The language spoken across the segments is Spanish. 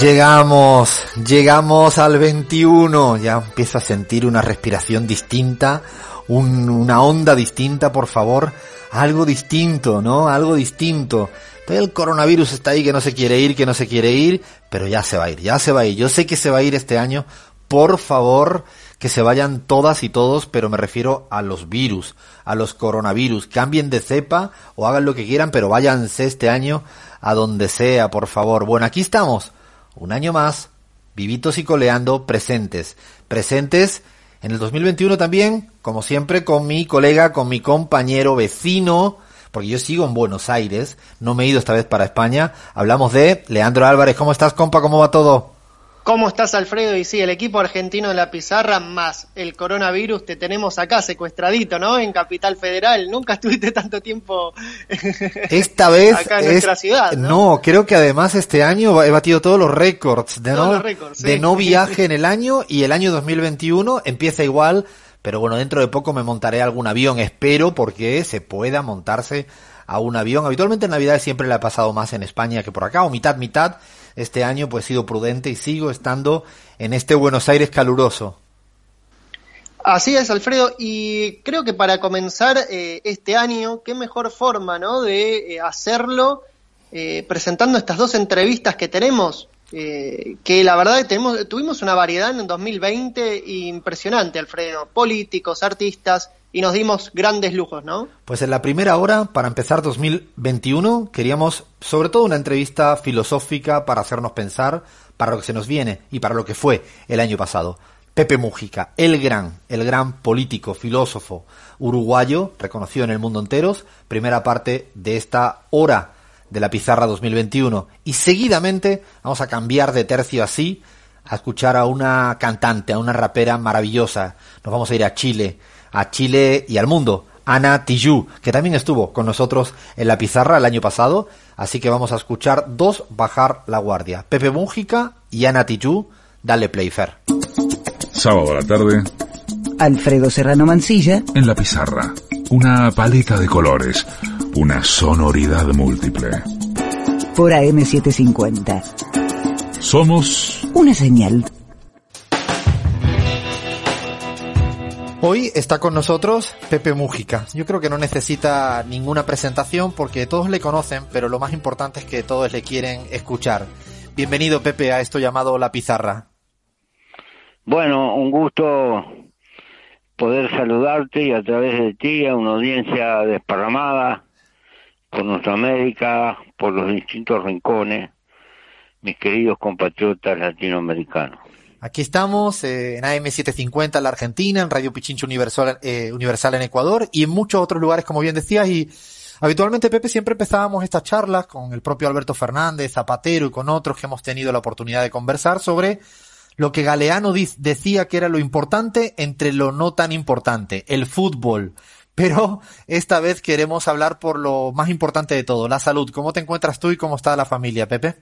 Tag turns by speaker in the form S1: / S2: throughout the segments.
S1: Llegamos, llegamos al 21, ya empiezo a sentir una respiración distinta, un- una onda distinta, por favor, algo distinto, ¿no? Algo distinto. El coronavirus está ahí que no se quiere ir, que no se quiere ir, pero ya se va a ir, ya se va a ir. Yo sé que se va a ir este año, por favor, que se vayan todas y todos, pero me refiero a los virus, a los coronavirus. Cambien de cepa o hagan lo que quieran, pero váyanse este año a donde sea, por favor. Bueno, aquí estamos, un año más, vivitos y coleando, presentes. Presentes en el 2021 también, como siempre, con mi colega, con mi compañero vecino, porque yo sigo en Buenos Aires, no me he ido esta vez para España. Hablamos de Leandro Álvarez. ¿Cómo estás, compa? ¿Cómo va todo?
S2: ¿Cómo estás, Alfredo? Y sí, el equipo argentino de la pizarra más el coronavirus te tenemos acá secuestradito, ¿no? En Capital Federal. Nunca estuviste tanto tiempo
S1: Esta vez
S2: acá en
S1: es-
S2: nuestra ciudad,
S1: no,
S2: ¿no?
S1: creo que además este año he batido todos los récords de no de viaje en el año y el año 2021 empieza igual, pero bueno, dentro de poco me montaré algún avión, espero porque se pueda montarse a un avión. Habitualmente en Navidad siempre le ha pasado más en España que por acá, o mitad mitad. Este año pues he sido prudente y sigo estando en este Buenos Aires caluroso.
S2: Así es, Alfredo, y creo que para comenzar eh, este año, qué mejor forma, ¿no? De eh, hacerlo eh, presentando estas dos entrevistas que tenemos, eh, que la verdad que tenemos, tuvimos una variedad en el 2020 impresionante, Alfredo, políticos, artistas, y nos dimos grandes lujos, ¿no?
S1: Pues en la primera hora, para empezar 2021, queríamos sobre todo una entrevista filosófica para hacernos pensar para lo que se nos viene y para lo que fue el año pasado. Pepe Mújica, el gran, el gran político, filósofo uruguayo, reconocido en el mundo entero, primera parte de esta hora de la pizarra 2021. Y seguidamente vamos a cambiar de tercio así, a escuchar a una cantante, a una rapera maravillosa. Nos vamos a ir a Chile, a Chile y al mundo. Ana Tijoux, que también estuvo con nosotros en la pizarra el año pasado, así que vamos a escuchar dos bajar la guardia. Pepe Mújica y Ana Tijoux, dale play Fer.
S3: Sábado a la tarde,
S4: Alfredo Serrano Mancilla.
S3: en la pizarra. Una paleta de colores. Una sonoridad múltiple.
S4: Por AM750.
S3: Somos
S4: Una señal.
S1: Hoy está con nosotros Pepe Mújica. Yo creo que no necesita ninguna presentación porque todos le conocen, pero lo más importante es que todos le quieren escuchar. Bienvenido Pepe a esto llamado La Pizarra.
S5: Bueno, un gusto poder saludarte y a través de ti a una audiencia desparramada por nuestra América, por los distintos rincones, mis queridos compatriotas latinoamericanos.
S1: Aquí estamos eh, en AM750 en la Argentina, en Radio Pichincho Universal, eh, Universal en Ecuador y en muchos otros lugares, como bien decías. Y habitualmente, Pepe, siempre empezábamos estas charlas con el propio Alberto Fernández, Zapatero y con otros que hemos tenido la oportunidad de conversar sobre lo que Galeano decía que era lo importante entre lo no tan importante, el fútbol. Pero esta vez queremos hablar por lo más importante de todo, la salud. ¿Cómo te encuentras tú y cómo está la familia, Pepe?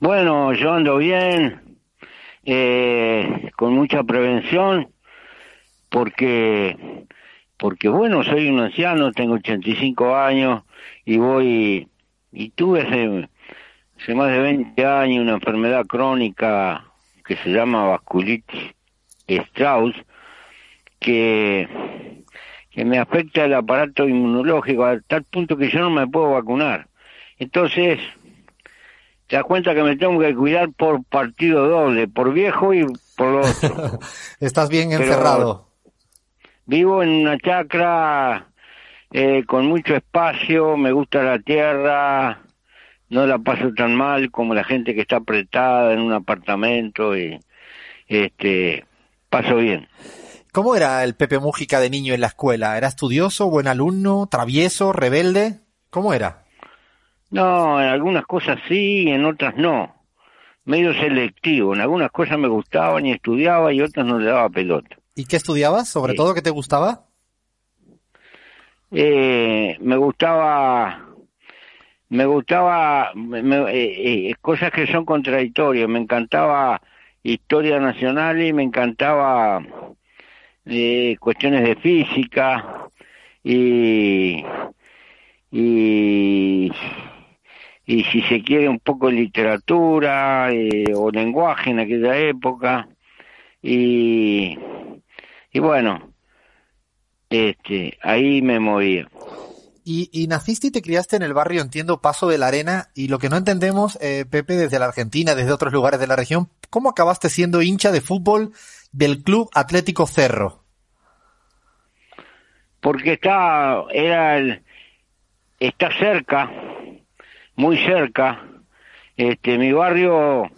S5: Bueno, yo ando bien, eh, con mucha prevención, porque, porque bueno, soy un anciano, tengo 85 años y voy, y tuve hace más de 20 años una enfermedad crónica que se llama vasculitis Strauss, que, que me afecta el aparato inmunológico a tal punto que yo no me puedo vacunar. Entonces, te das cuenta que me tengo que cuidar por partido doble, por viejo y por lo otro.
S1: Estás bien
S5: Pero-
S1: encerrado.
S5: Vivo en una chacra eh, con mucho espacio, me gusta la tierra, no la paso tan mal como la gente que está apretada en un apartamento y este paso bien.
S1: ¿Cómo era el Pepe Mújica de niño en la escuela? ¿Era estudioso, buen alumno, travieso, rebelde? ¿Cómo era?
S5: No, en algunas cosas sí, en otras no. Medio selectivo. En algunas cosas me gustaban y estudiaba y otras no le daba pelota.
S1: ¿Y qué estudiabas? ¿Sobre todo qué te gustaba?
S5: Eh, me gustaba, me gustaba me- eh, eh, cosas que son contradictorias. Me encantaba historia nacional y me encantaba eh, cuestiones de física y y si se quiere un poco literatura eh, o lenguaje en aquella época y y bueno este ahí me movía
S1: Y, y naciste y te criaste en el barrio, entiendo, Paso de la Arena, y lo que no entendemos, eh, Pepe, desde la Argentina, desde otros lugares de la región, ¿cómo acabaste siendo hincha de fútbol del Club Atlético Cerro?
S5: porque está era el, está cerca muy cerca este mi barrio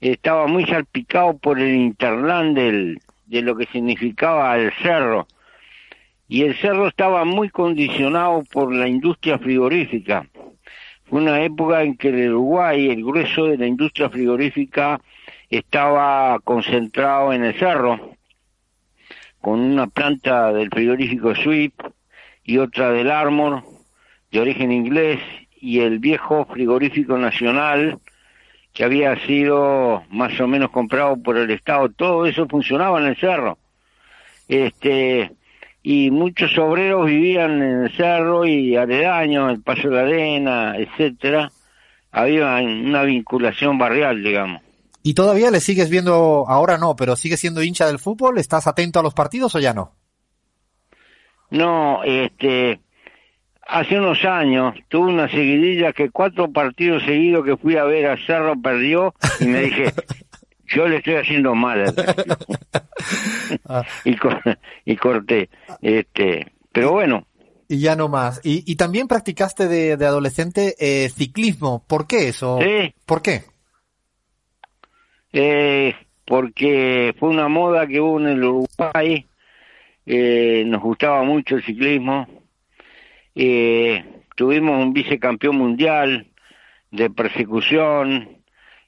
S5: estaba muy salpicado por el interland del, de lo que significaba el cerro y el cerro estaba muy condicionado por la industria frigorífica fue una época en que el Uruguay el grueso de la industria frigorífica estaba concentrado en el cerro con una planta del frigorífico Sweep y otra del Armor, de origen inglés, y el viejo frigorífico nacional, que había sido más o menos comprado por el Estado. Todo eso funcionaba en el cerro. Este, y muchos obreros vivían en el cerro y aledaños, el Paso de la Arena, etcétera. Había una vinculación barrial, digamos.
S1: ¿Y todavía le sigues viendo, ahora no, pero sigues siendo hincha del fútbol? ¿Estás atento a los partidos o ya no?
S5: No, este, hace unos años tuve una seguidilla que cuatro partidos seguidos que fui a ver a Cerro perdió y me dije, yo le estoy haciendo mal. al partido". y, cor- y corté. Este, pero bueno,
S1: Y ya no más. Y, y también practicaste de, de adolescente eh, ciclismo. ¿Por qué eso?
S5: Sí.
S1: ¿Por qué?
S5: eh, porque fue una moda que hubo en el Uruguay, eh, nos gustaba mucho el ciclismo, eh, tuvimos un vicecampeón mundial de persecución,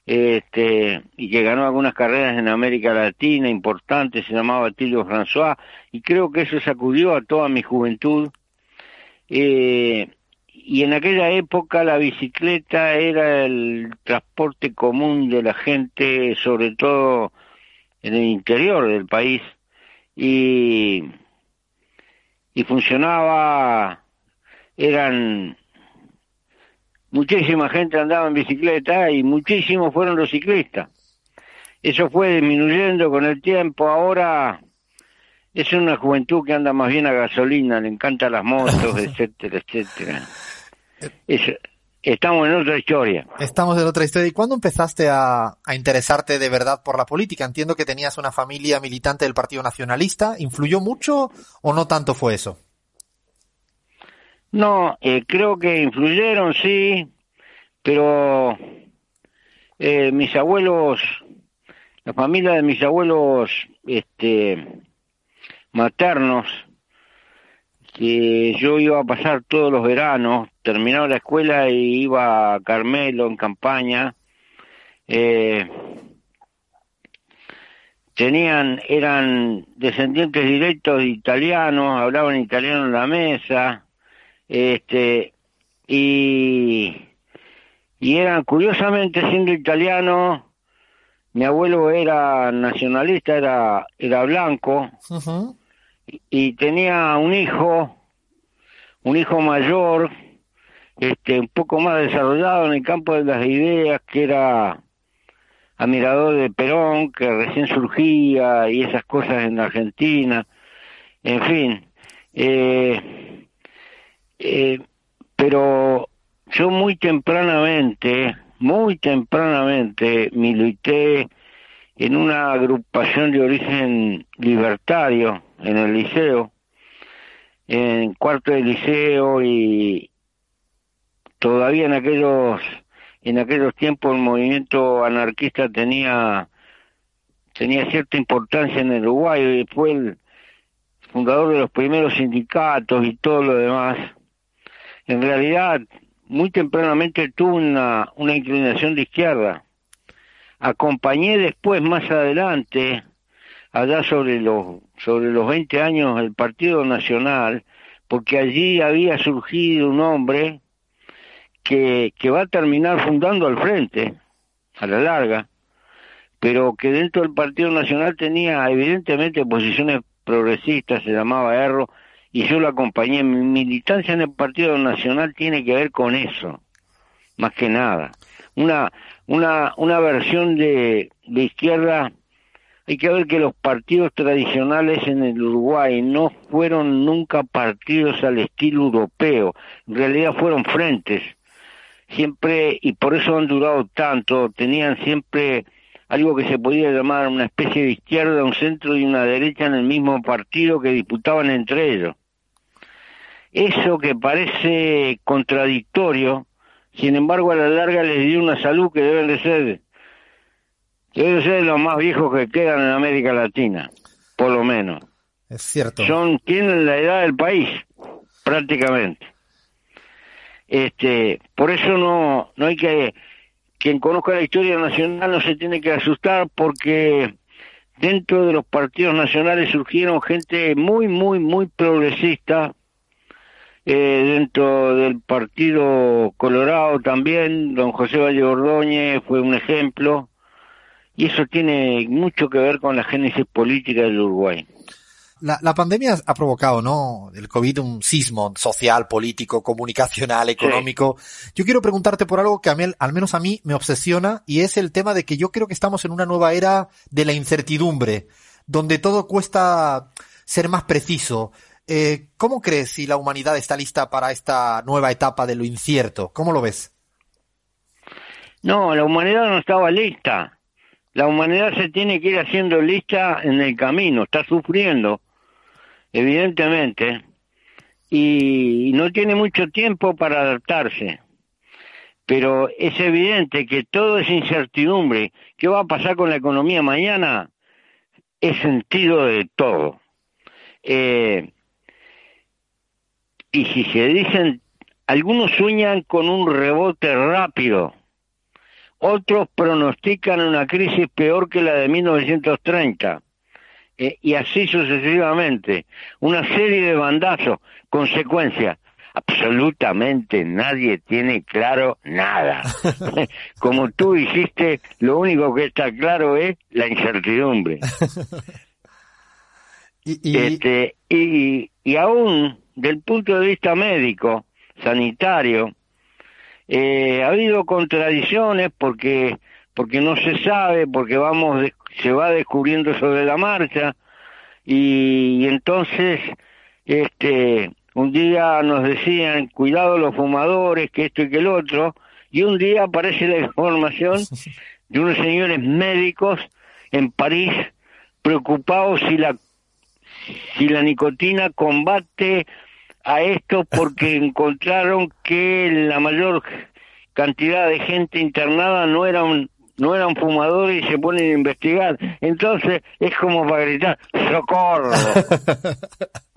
S5: este, y que ganó algunas carreras en América Latina importantes, se llamaba Tilio François, y creo que eso sacudió a toda mi juventud. Eh, y en aquella época la bicicleta era el transporte común de la gente, sobre todo en el interior del país, y, y funcionaba, eran muchísima gente andaba en bicicleta y muchísimos fueron los ciclistas. Eso fue disminuyendo con el tiempo, ahora es una juventud que anda más bien a gasolina, le encantan las motos, etcétera, etcétera. Es- estamos en otra historia.
S1: Estamos en otra historia. ¿Y cuándo empezaste a, a interesarte de verdad por la política? Entiendo que tenías una familia militante del Partido Nacionalista. ¿Influyó mucho o no tanto fue eso?
S5: No, eh, creo que influyeron, sí, pero eh, mis abuelos, la familia de mis abuelos, este, maternos, que yo iba a pasar todos los veranos, terminaba la escuela y iba a Carmelo en campaña, eh, tenían, eran descendientes directos de italianos, hablaban italiano en la mesa, este y y eran curiosamente siendo italiano mi abuelo era nacionalista era era blanco y- y tenía un hijo un hijo mayor este un poco más desarrollado en el campo de las ideas que era admirador de Perón que recién surgía y esas cosas en Argentina. En fin eh, eh, pero yo muy tempranamente, muy tempranamente milité en una agrupación de origen libertario en el liceo, en cuarto de liceo y todavía en aquellos en aquellos tiempos el movimiento anarquista tenía tenía cierta importancia en el Uruguay, fue el fundador de los primeros sindicatos y todo lo demás. En realidad, muy tempranamente una, una inclinación de izquierda. Acompañé después, más adelante, allá sobre los, sobre los 20 años, el Partido Nacional, porque allí había surgido un hombre que, que va a terminar fundando al frente, a la larga, pero que dentro del Partido Nacional tenía evidentemente posiciones progresistas, se llamaba Erro, y yo lo acompañé. Mi militancia en el Partido Nacional tiene que ver con eso, más que nada. Una, una, una versión de, de izquierda hay que ver que los partidos tradicionales en el Uruguay no fueron nunca partidos al estilo europeo, en realidad fueron frentes, siempre, y por eso han durado tanto, tenían siempre algo que se podía llamar una especie de izquierda, un centro y una derecha en el mismo partido que disputaban entre ellos. Eso que parece contradictorio, sin embargo a la larga les dio una salud que deben de ser Deben ser los más viejos que quedan en América Latina, por lo menos.
S1: Es cierto.
S5: Son, tienen la edad del país, prácticamente. Este, por eso no, no hay que, quien conozca la historia nacional no se tiene que asustar porque dentro de los partidos nacionales surgieron gente muy, muy, muy progresista, eh, dentro del Partido Colorado también, don José Valle Ordóñez fue un ejemplo, y eso tiene mucho que ver con la génesis política del Uruguay.
S1: La, la, pandemia ha provocado, ¿no? El COVID un sismo social, político, comunicacional, económico. Sí. Yo quiero preguntarte por algo que a mí, al menos a mí me obsesiona y es el tema de que yo creo que estamos en una nueva era de la incertidumbre, donde todo cuesta ser más preciso. Eh, ¿Cómo crees si la humanidad está lista para esta nueva etapa de lo incierto? ¿Cómo lo ves?
S5: No, la humanidad no estaba lista la humanidad se tiene que ir haciendo lista en el camino, está sufriendo, evidentemente, y no tiene mucho tiempo para adaptarse. Pero es evidente que todo es incertidumbre. ¿Qué va a pasar con la economía mañana? Es sentido de todo. Eh, y si se dicen, algunos sueñan con un rebote rápido otros pronostican una crisis peor que la de 1930. Eh, y así sucesivamente. Una serie de bandazos, consecuencias. Absolutamente nadie tiene claro nada. Como tú dijiste, lo único que está claro es la incertidumbre. y, y... Este, y, y aún del punto de vista médico, sanitario, eh, ha habido contradicciones porque porque no se sabe, porque vamos se va descubriendo sobre la marcha y, y entonces este un día nos decían cuidado los fumadores, que esto y que el otro, y un día aparece la información de unos señores médicos en París preocupados si la si la nicotina combate a esto porque encontraron que la mayor cantidad de gente internada no eran no eran fumadores y se ponen a investigar. Entonces es como para gritar, ¡socorro!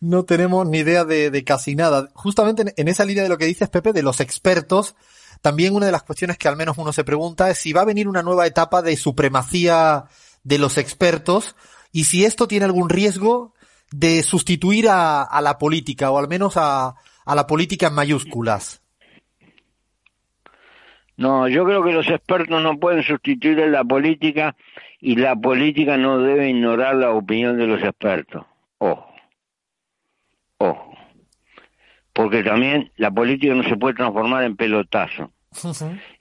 S1: no tenemos ni idea de, casi nada. Justamente en, en, esa línea de lo que dices, Pepe, de los expertos, también una de las cuestiones que al menos uno se pregunta es si va a venir una nueva etapa de supremacía de los expertos y si esto tiene algún riesgo de sustituir a, a la política o al menos a, a la política en mayúsculas.
S5: No, yo creo que los expertos no pueden sustituir a la política y la política no debe ignorar la opinión de los expertos. Ojo, ojo. Porque también la política no se puede transformar en pelotazo.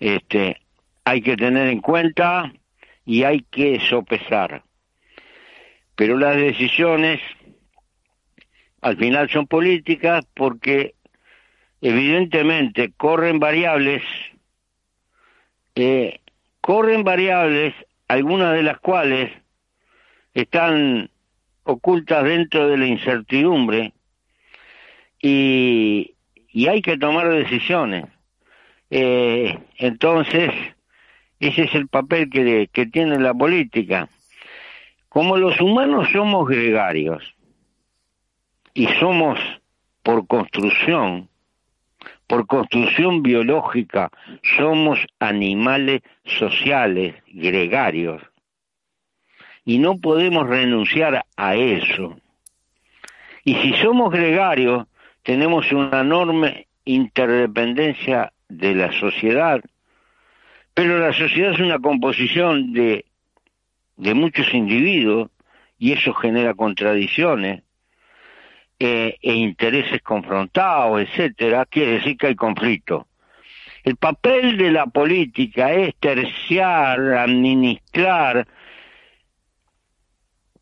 S5: Este, hay que tener en cuenta y hay que sopesar. Pero las decisiones al final son políticas porque evidentemente corren variables corren variables, algunas de las cuales están ocultas dentro de la incertidumbre y, y hay que tomar decisiones. Eh, entonces, Ese es el papel que, que tiene la política. Como los humanos somos gregarios y somos por construcción, por construcción biológica, somos animales sociales, gregarios, y no podemos renunciar a eso. Y si somos gregarios, tenemos una enorme interdependencia de la sociedad, pero la sociedad es una composición de, de muchos individuos y eso genera contradicciones eh, e intereses confrontados, etcétera, quiere decir que hay conflicto. El papel de la política es terciar, administrar,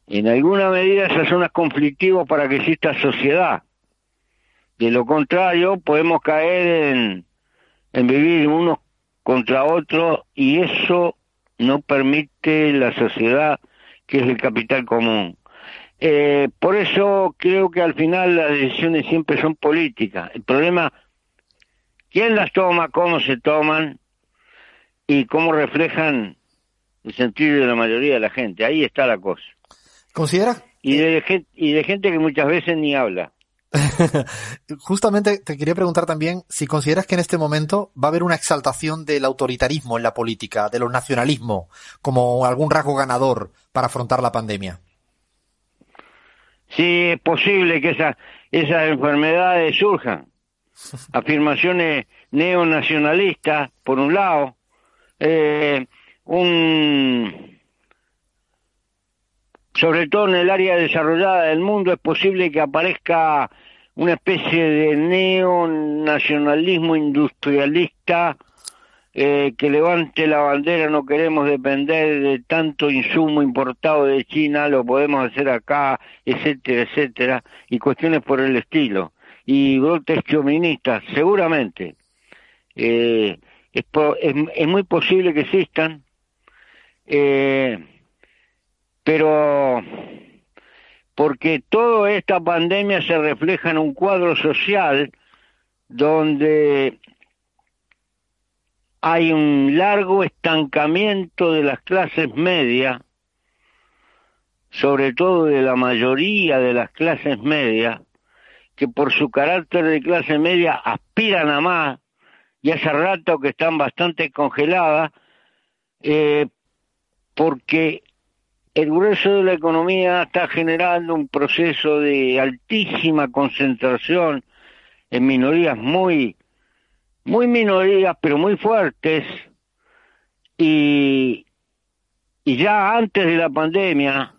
S5: en alguna medida esas zonas conflictivas para que exista sociedad. De lo contrario, podemos caer en, en vivir unos contra otros y eso no permite la sociedad que es el capital común. Eh, por eso creo que al final las decisiones siempre son políticas. El problema, ¿quién las toma, cómo se toman y cómo reflejan el sentido de la mayoría de la gente? Ahí está la cosa.
S1: ¿Considera?
S5: Y de, y de gente que muchas veces ni habla.
S1: Justamente te quería preguntar también si consideras que en este momento va a haber una exaltación del autoritarismo en la política, de los nacionalismos, como algún rasgo ganador para afrontar la pandemia.
S5: Sí, es posible que esa, esas enfermedades surjan. Afirmaciones neonacionalistas, por un lado, eh, un sobre todo en el área desarrollada del mundo, es posible que aparezca una especie de neonacionalismo industrialista eh, que levante la bandera, no queremos depender de tanto insumo importado de China, lo podemos hacer acá, etcétera, etcétera, y cuestiones por el estilo. Y brotes chauvinistas, seguramente. Eh, es, es, muy posible que existan, eh, pero porque toda esta pandemia se refleja en un cuadro social donde hay un largo estancamiento de las clases medias, sobre todo de la mayoría de las clases medias, que por su carácter de clase media aspiran a más, y hace rato que están bastante congeladas, eh, porque el grueso de la economía está generando un proceso de altísima concentración en minorías muy muy minorías, pero muy fuertes, y, y ya antes de la pandemia,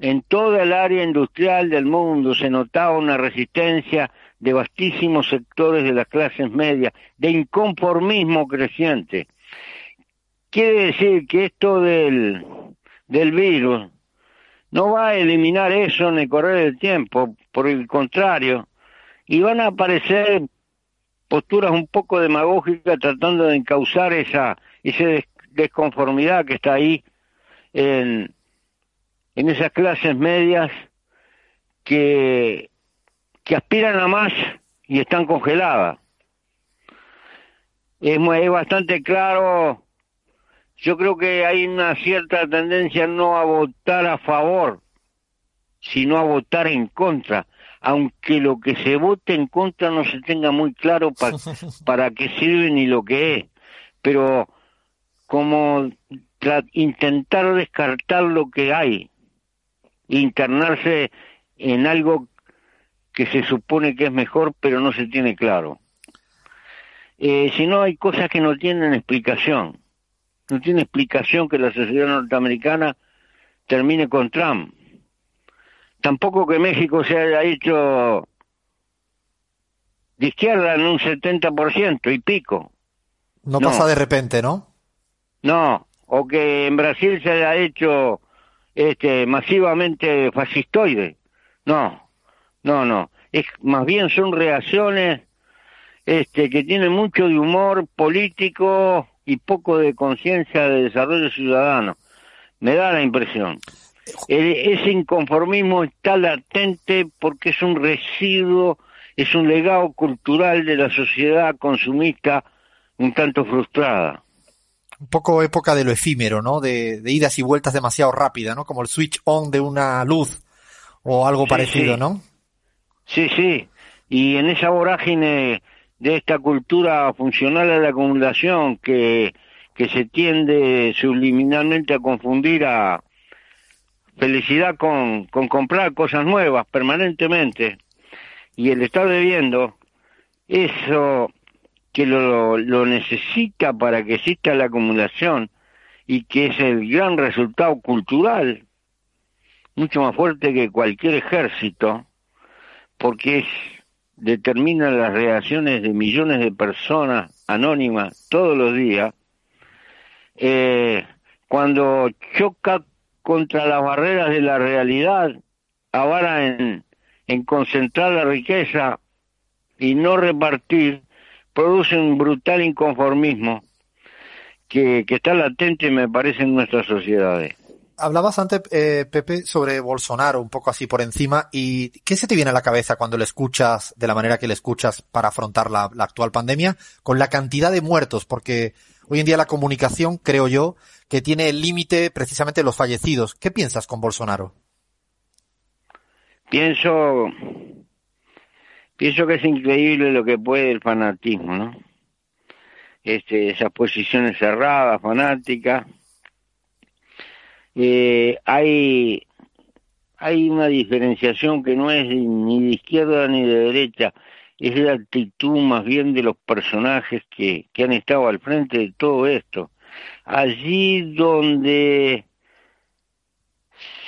S5: en toda el área industrial del mundo se notaba una resistencia de vastísimos sectores de las clases medias, de inconformismo creciente. Quiere decir que esto del, del virus no va a eliminar eso en el correr del tiempo, por el contrario, y van a aparecer posturas un poco demagógicas tratando de encauzar esa, esa desconformidad que está ahí en, en esas clases medias que, que aspiran a más y están congeladas. Es, es bastante claro, yo creo que hay una cierta tendencia no a votar a favor, sino a votar en contra aunque lo que se vote en contra no se tenga muy claro para qué sirve ni lo que es, pero como intentar descartar lo que hay, internarse en algo que se supone que es mejor, pero no se tiene claro. Eh, si no, hay cosas que no tienen explicación. No tiene explicación que la sociedad norteamericana termine con Trump tampoco que México se haya hecho de izquierda en un 70% y pico.
S1: No, pasa de repente, ¿no?
S5: No, o que en Brasil se haya hecho este masivamente fascistoide. No, no, no. Es más bien son reacciones este que tienen mucho de humor político y poco de conciencia de desarrollo ciudadano. Me da la impresión. Ese inconformismo está latente porque es un residuo, es un legado cultural de la sociedad consumista un tanto frustrada.
S1: un poco época de lo efímero, ¿no? De, de idas y vueltas demasiado rápida, ¿no? Como el switch on de una luz o algo
S5: Sí,
S1: parecido,
S5: sí.
S1: ¿no?
S5: Sí, sí. Y en esa vorágine de esta cultura funcional a la acumulación que, que se tiende subliminalmente a confundir a felicidad con, con comprar cosas nuevas permanentemente. Y el estar debiendo, eso que lo, lo necesita para que exista la acumulación y que es el gran resultado cultural, mucho más fuerte que cualquier ejército, porque es, determina las reacciones de millones de personas anónimas todos los días, eh, cuando choca contra las barreras de la realidad, avara en, en concentrar la riqueza y no repartir, produce un brutal inconformismo que, está latente, me parece, en nuestras sociedades.
S1: Hablabas antes, eh, Pepe, sobre Bolsonaro, un poco así por encima, y ¿qué se te viene a la cabeza cuando le escuchas de la manera que le escuchas para afrontar la actual pandemia, con la cantidad de muertos? Porque hoy en día la comunicación, creo yo, que tiene el límite precisamente los fallecidos. ¿Qué piensas con Bolsonaro?
S5: Pienso, pienso que es increíble lo que puede el fanatismo, ¿no? Este, esas posiciones cerradas, fanáticas. Eh, hay, hay una diferenciación que no es ni de izquierda ni de derecha, es la actitud más bien de los personajes que, que han estado al frente de todo esto. Allí donde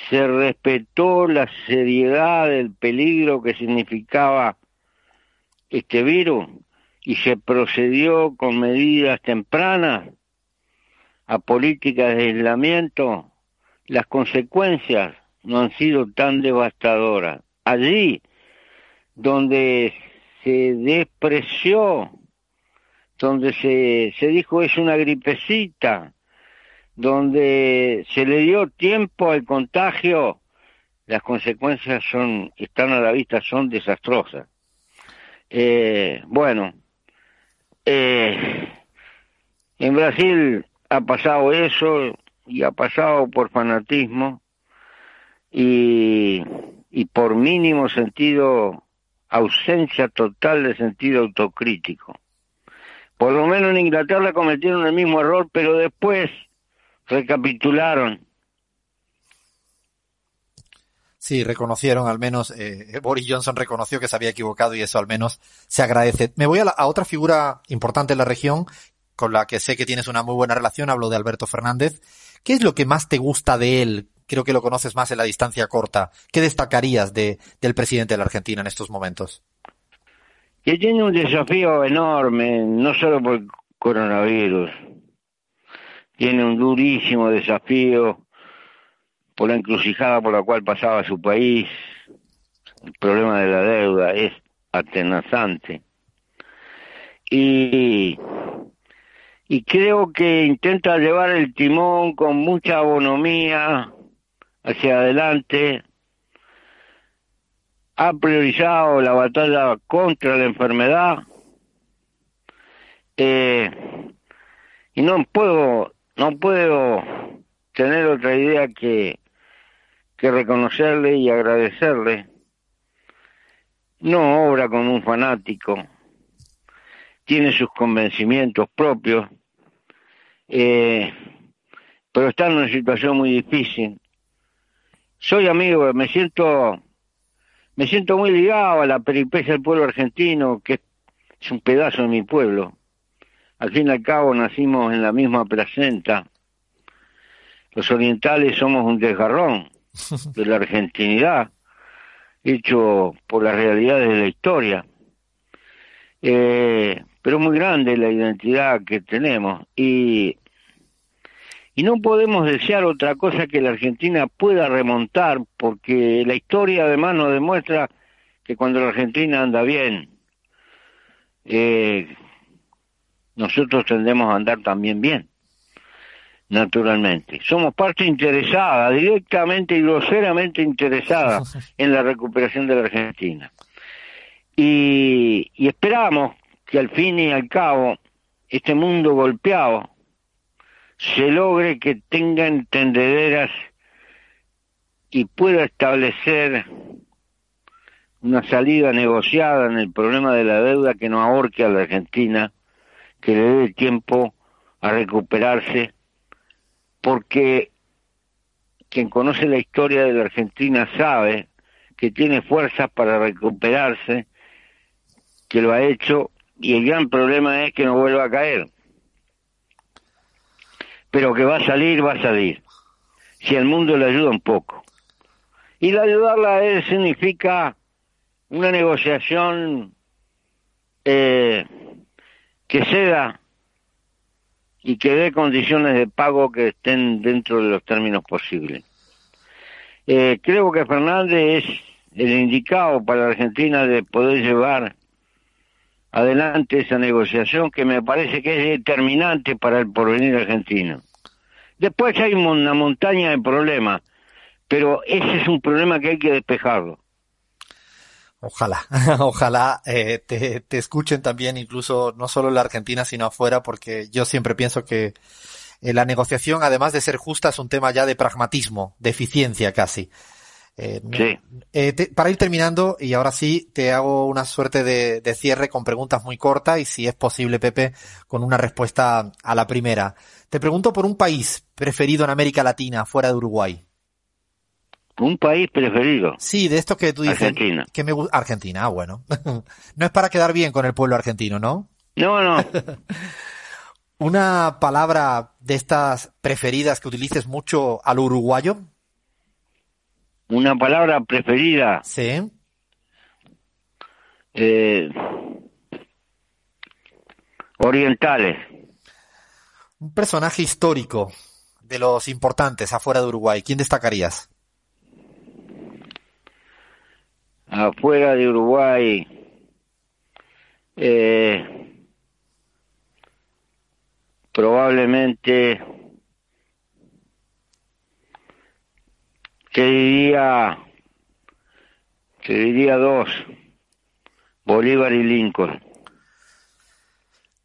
S5: se respetó la seriedad del peligro que significaba este virus y se procedió con medidas tempranas a políticas de aislamiento, las consecuencias no han sido tan devastadoras. Allí donde se despreció, donde se, se dijo es una gripecita, donde se le dio tiempo al contagio, las consecuencias son, están a la vista, son desastrosas. Eh, bueno, eh, en Brasil ha pasado eso y ha pasado por fanatismo y, y por mínimo sentido, ausencia total de sentido autocrítico. Por lo menos en Inglaterra cometieron el mismo error, pero después recapitularon.
S1: Sí, reconocieron al menos, eh, Boris Johnson reconoció que se había equivocado y eso al menos se agradece. Me voy a, la, otra figura importante en la región con la que sé que tienes una muy buena relación, hablo de Alberto Fernández. ¿Qué es lo que más te gusta de él? Creo que lo conoces más en la distancia corta. ¿Qué destacarías de, del presidente de la Argentina en estos momentos?
S5: Que tiene un desafío enorme, no solo por el coronavirus, tiene un durísimo desafío por la encrucijada por la cual pasaba su país, el problema de la deuda es atenazante. Y, y creo que intenta llevar el timón con mucha bonomía hacia adelante, ha priorizado la batalla contra la enfermedad, eh, y no puedo, no puedo tener otra idea que que reconocerle y agradecerle. No obra como un fanático, tiene sus convencimientos propios, eh, pero está en una situación muy difícil. Soy amigo, me siento, me siento muy ligado a la peripecia del pueblo argentino, que es un pedazo de mi pueblo. Al fin y al cabo nacimos en la misma placenta. Los orientales somos un desgarrón de la argentinidad, hecho por las realidades de la historia. Eh, pero es muy grande la identidad que tenemos y, y no podemos desear otra cosa que la Argentina pueda remontar, porque la historia además nos demuestra que cuando la Argentina anda bien, eh, nosotros tendemos a andar también bien naturalmente. Somos parte interesada, directamente y groseramente interesada en la recuperación de la Argentina. Y, y, esperamos que al fin y al cabo este mundo golpeado se logre que tenga entendederas y pueda establecer una salida negociada en el problema de la deuda que no ahorque a la Argentina, que le dé tiempo a recuperarse, porque quien conoce la historia de la Argentina sabe que tiene fuerzas para recuperarse, que lo ha hecho, y el gran problema es que no vuelva a caer. Pero que va a salir, va a salir. Si el mundo le ayuda un poco. Y la ayudarla a él significa una negociación eh, que ceda y que dé condiciones de pago que estén dentro de los términos posibles. Eh, creo que Fernández es el indicado para la Argentina de poder llevar adelante esa negociación que me parece que es determinante para el porvenir argentino. Después hay una montaña de problemas, pero ese es un problema que hay que despejarlo.
S1: Ojalá, ojalá eh, te, escuchen también, incluso no solo en la Argentina, sino afuera, porque yo siempre pienso que eh, la negociación, además de ser justa, es un tema ya de pragmatismo, de eficiencia casi. Eh,
S5: sí.
S1: Eh, te, para ir terminando, y ahora sí, te hago una suerte de, de, cierre con preguntas muy cortas y si es posible, Pepe, con una respuesta a la primera. Te pregunto por un país preferido en América Latina, fuera de Uruguay.
S5: Un país preferido.
S1: Sí, de esto que tú dices.
S5: Argentina.
S1: Que me Argentina, ah, bueno. no es para quedar bien con el pueblo argentino, ¿no?
S5: No, no.
S1: Una palabra de estas preferidas que utilices mucho al uruguayo.
S5: Una palabra preferida.
S1: Sí.
S5: Eh, orientales.
S1: Un personaje histórico de los importantes afuera de Uruguay. ¿Quién destacarías?
S5: afuera de Uruguay eh, probablemente te diría te diría dos Bolívar y Lincoln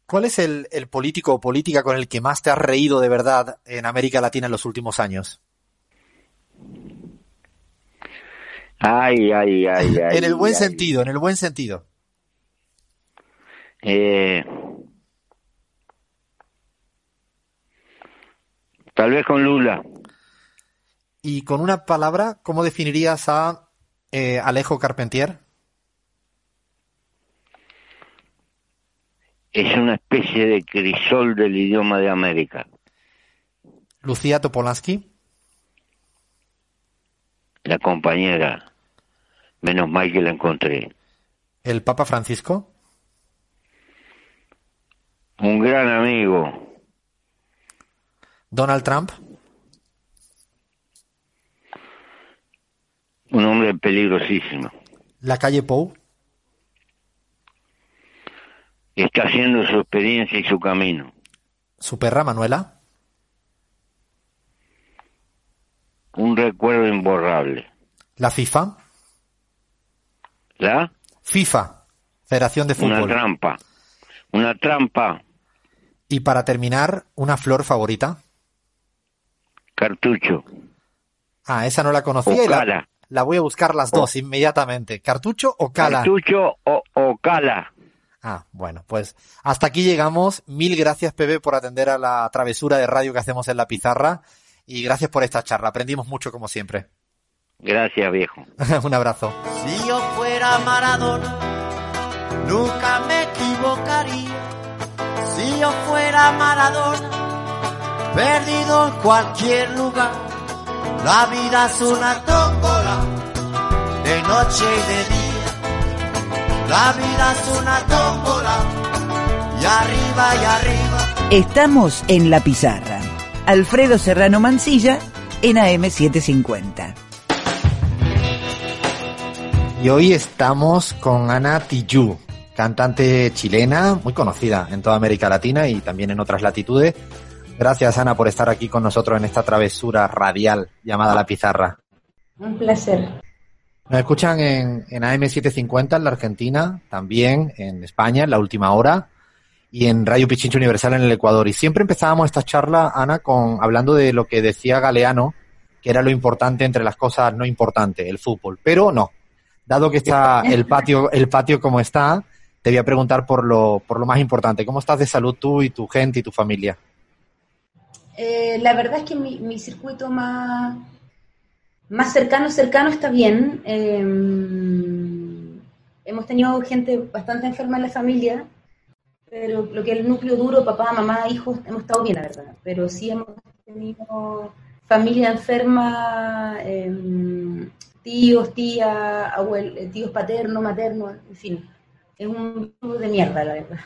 S1: ¿Cuál es el, el político o política con el que más te has reído de verdad en América Latina en los últimos años?
S5: Ay, ay, ay, ay.
S1: en el buen
S5: ay.
S1: sentido, en el buen sentido.
S5: Eh, tal vez con Lula.
S1: Y con una palabra, ¿cómo definirías a eh, Alejo Carpentier?
S5: Es una especie de crisol del idioma de América.
S1: Lucía Topolansky.
S5: La compañera. Menos mal que la encontré.
S1: El Papa Francisco.
S5: Un gran amigo.
S1: Donald Trump.
S5: Un hombre peligrosísimo.
S1: La calle Pou.
S5: Está haciendo su experiencia y su camino.
S1: Su perra Manuela.
S5: Un recuerdo imborrable.
S1: La FIFA.
S5: ¿La?
S1: FIFA. Federación de Fútbol.
S5: Una trampa. Una trampa.
S1: Y para terminar, una flor favorita.
S5: Cartucho.
S1: Ah, esa no la conocía y la. La voy a buscar las dos inmediatamente. ¿Cartucho o cala?
S5: Cartucho o, o cala.
S1: Ah, bueno, pues hasta aquí llegamos. Mil gracias, Pepe, por atender a la travesura de radio que hacemos en la pizarra. Y gracias por esta charla. Aprendimos mucho, como siempre.
S5: Gracias, viejo.
S1: Un abrazo.
S6: Si yo fuera Maradona, nunca me equivocaría. Si yo fuera Maradona, perdido en cualquier lugar. La vida es una tómbola, de noche y de día. La vida es una tómbola, y arriba y arriba.
S4: Estamos en la pizarra. Alfredo Serrano Mancilla en AM750.
S1: Y hoy estamos con Ana Tijoux, cantante chilena, muy conocida en toda América Latina y también en otras latitudes. Gracias, Ana, por estar aquí con nosotros en esta travesura radial llamada La Pizarra.
S7: Un placer.
S1: Nos escuchan en, en AM750 en la Argentina, también en España, en la última hora. y en Radio Pichincho Universal en el Ecuador. Y siempre empezábamos esta charla, Ana, con hablando de lo que decía Galeano, que era lo importante entre las cosas no importantes, el fútbol. Pero no, dado que está el patio, el patio como está, te voy a preguntar por lo, por lo más importante. ¿Cómo estás de salud tú y tu gente y tu familia?
S7: Eh, la verdad es que mi, mi circuito más, más cercano, cercano está bien. Eh, hemos tenido gente bastante enferma en la familia, pero lo que es el núcleo duro, papá, mamá, hijos, hemos estado bien, la verdad. Pero sí hemos tenido familia enferma, eh, tíos, tías, abuelos, tíos paternos, maternos, en fin. Es un grupo de mierda, la verdad.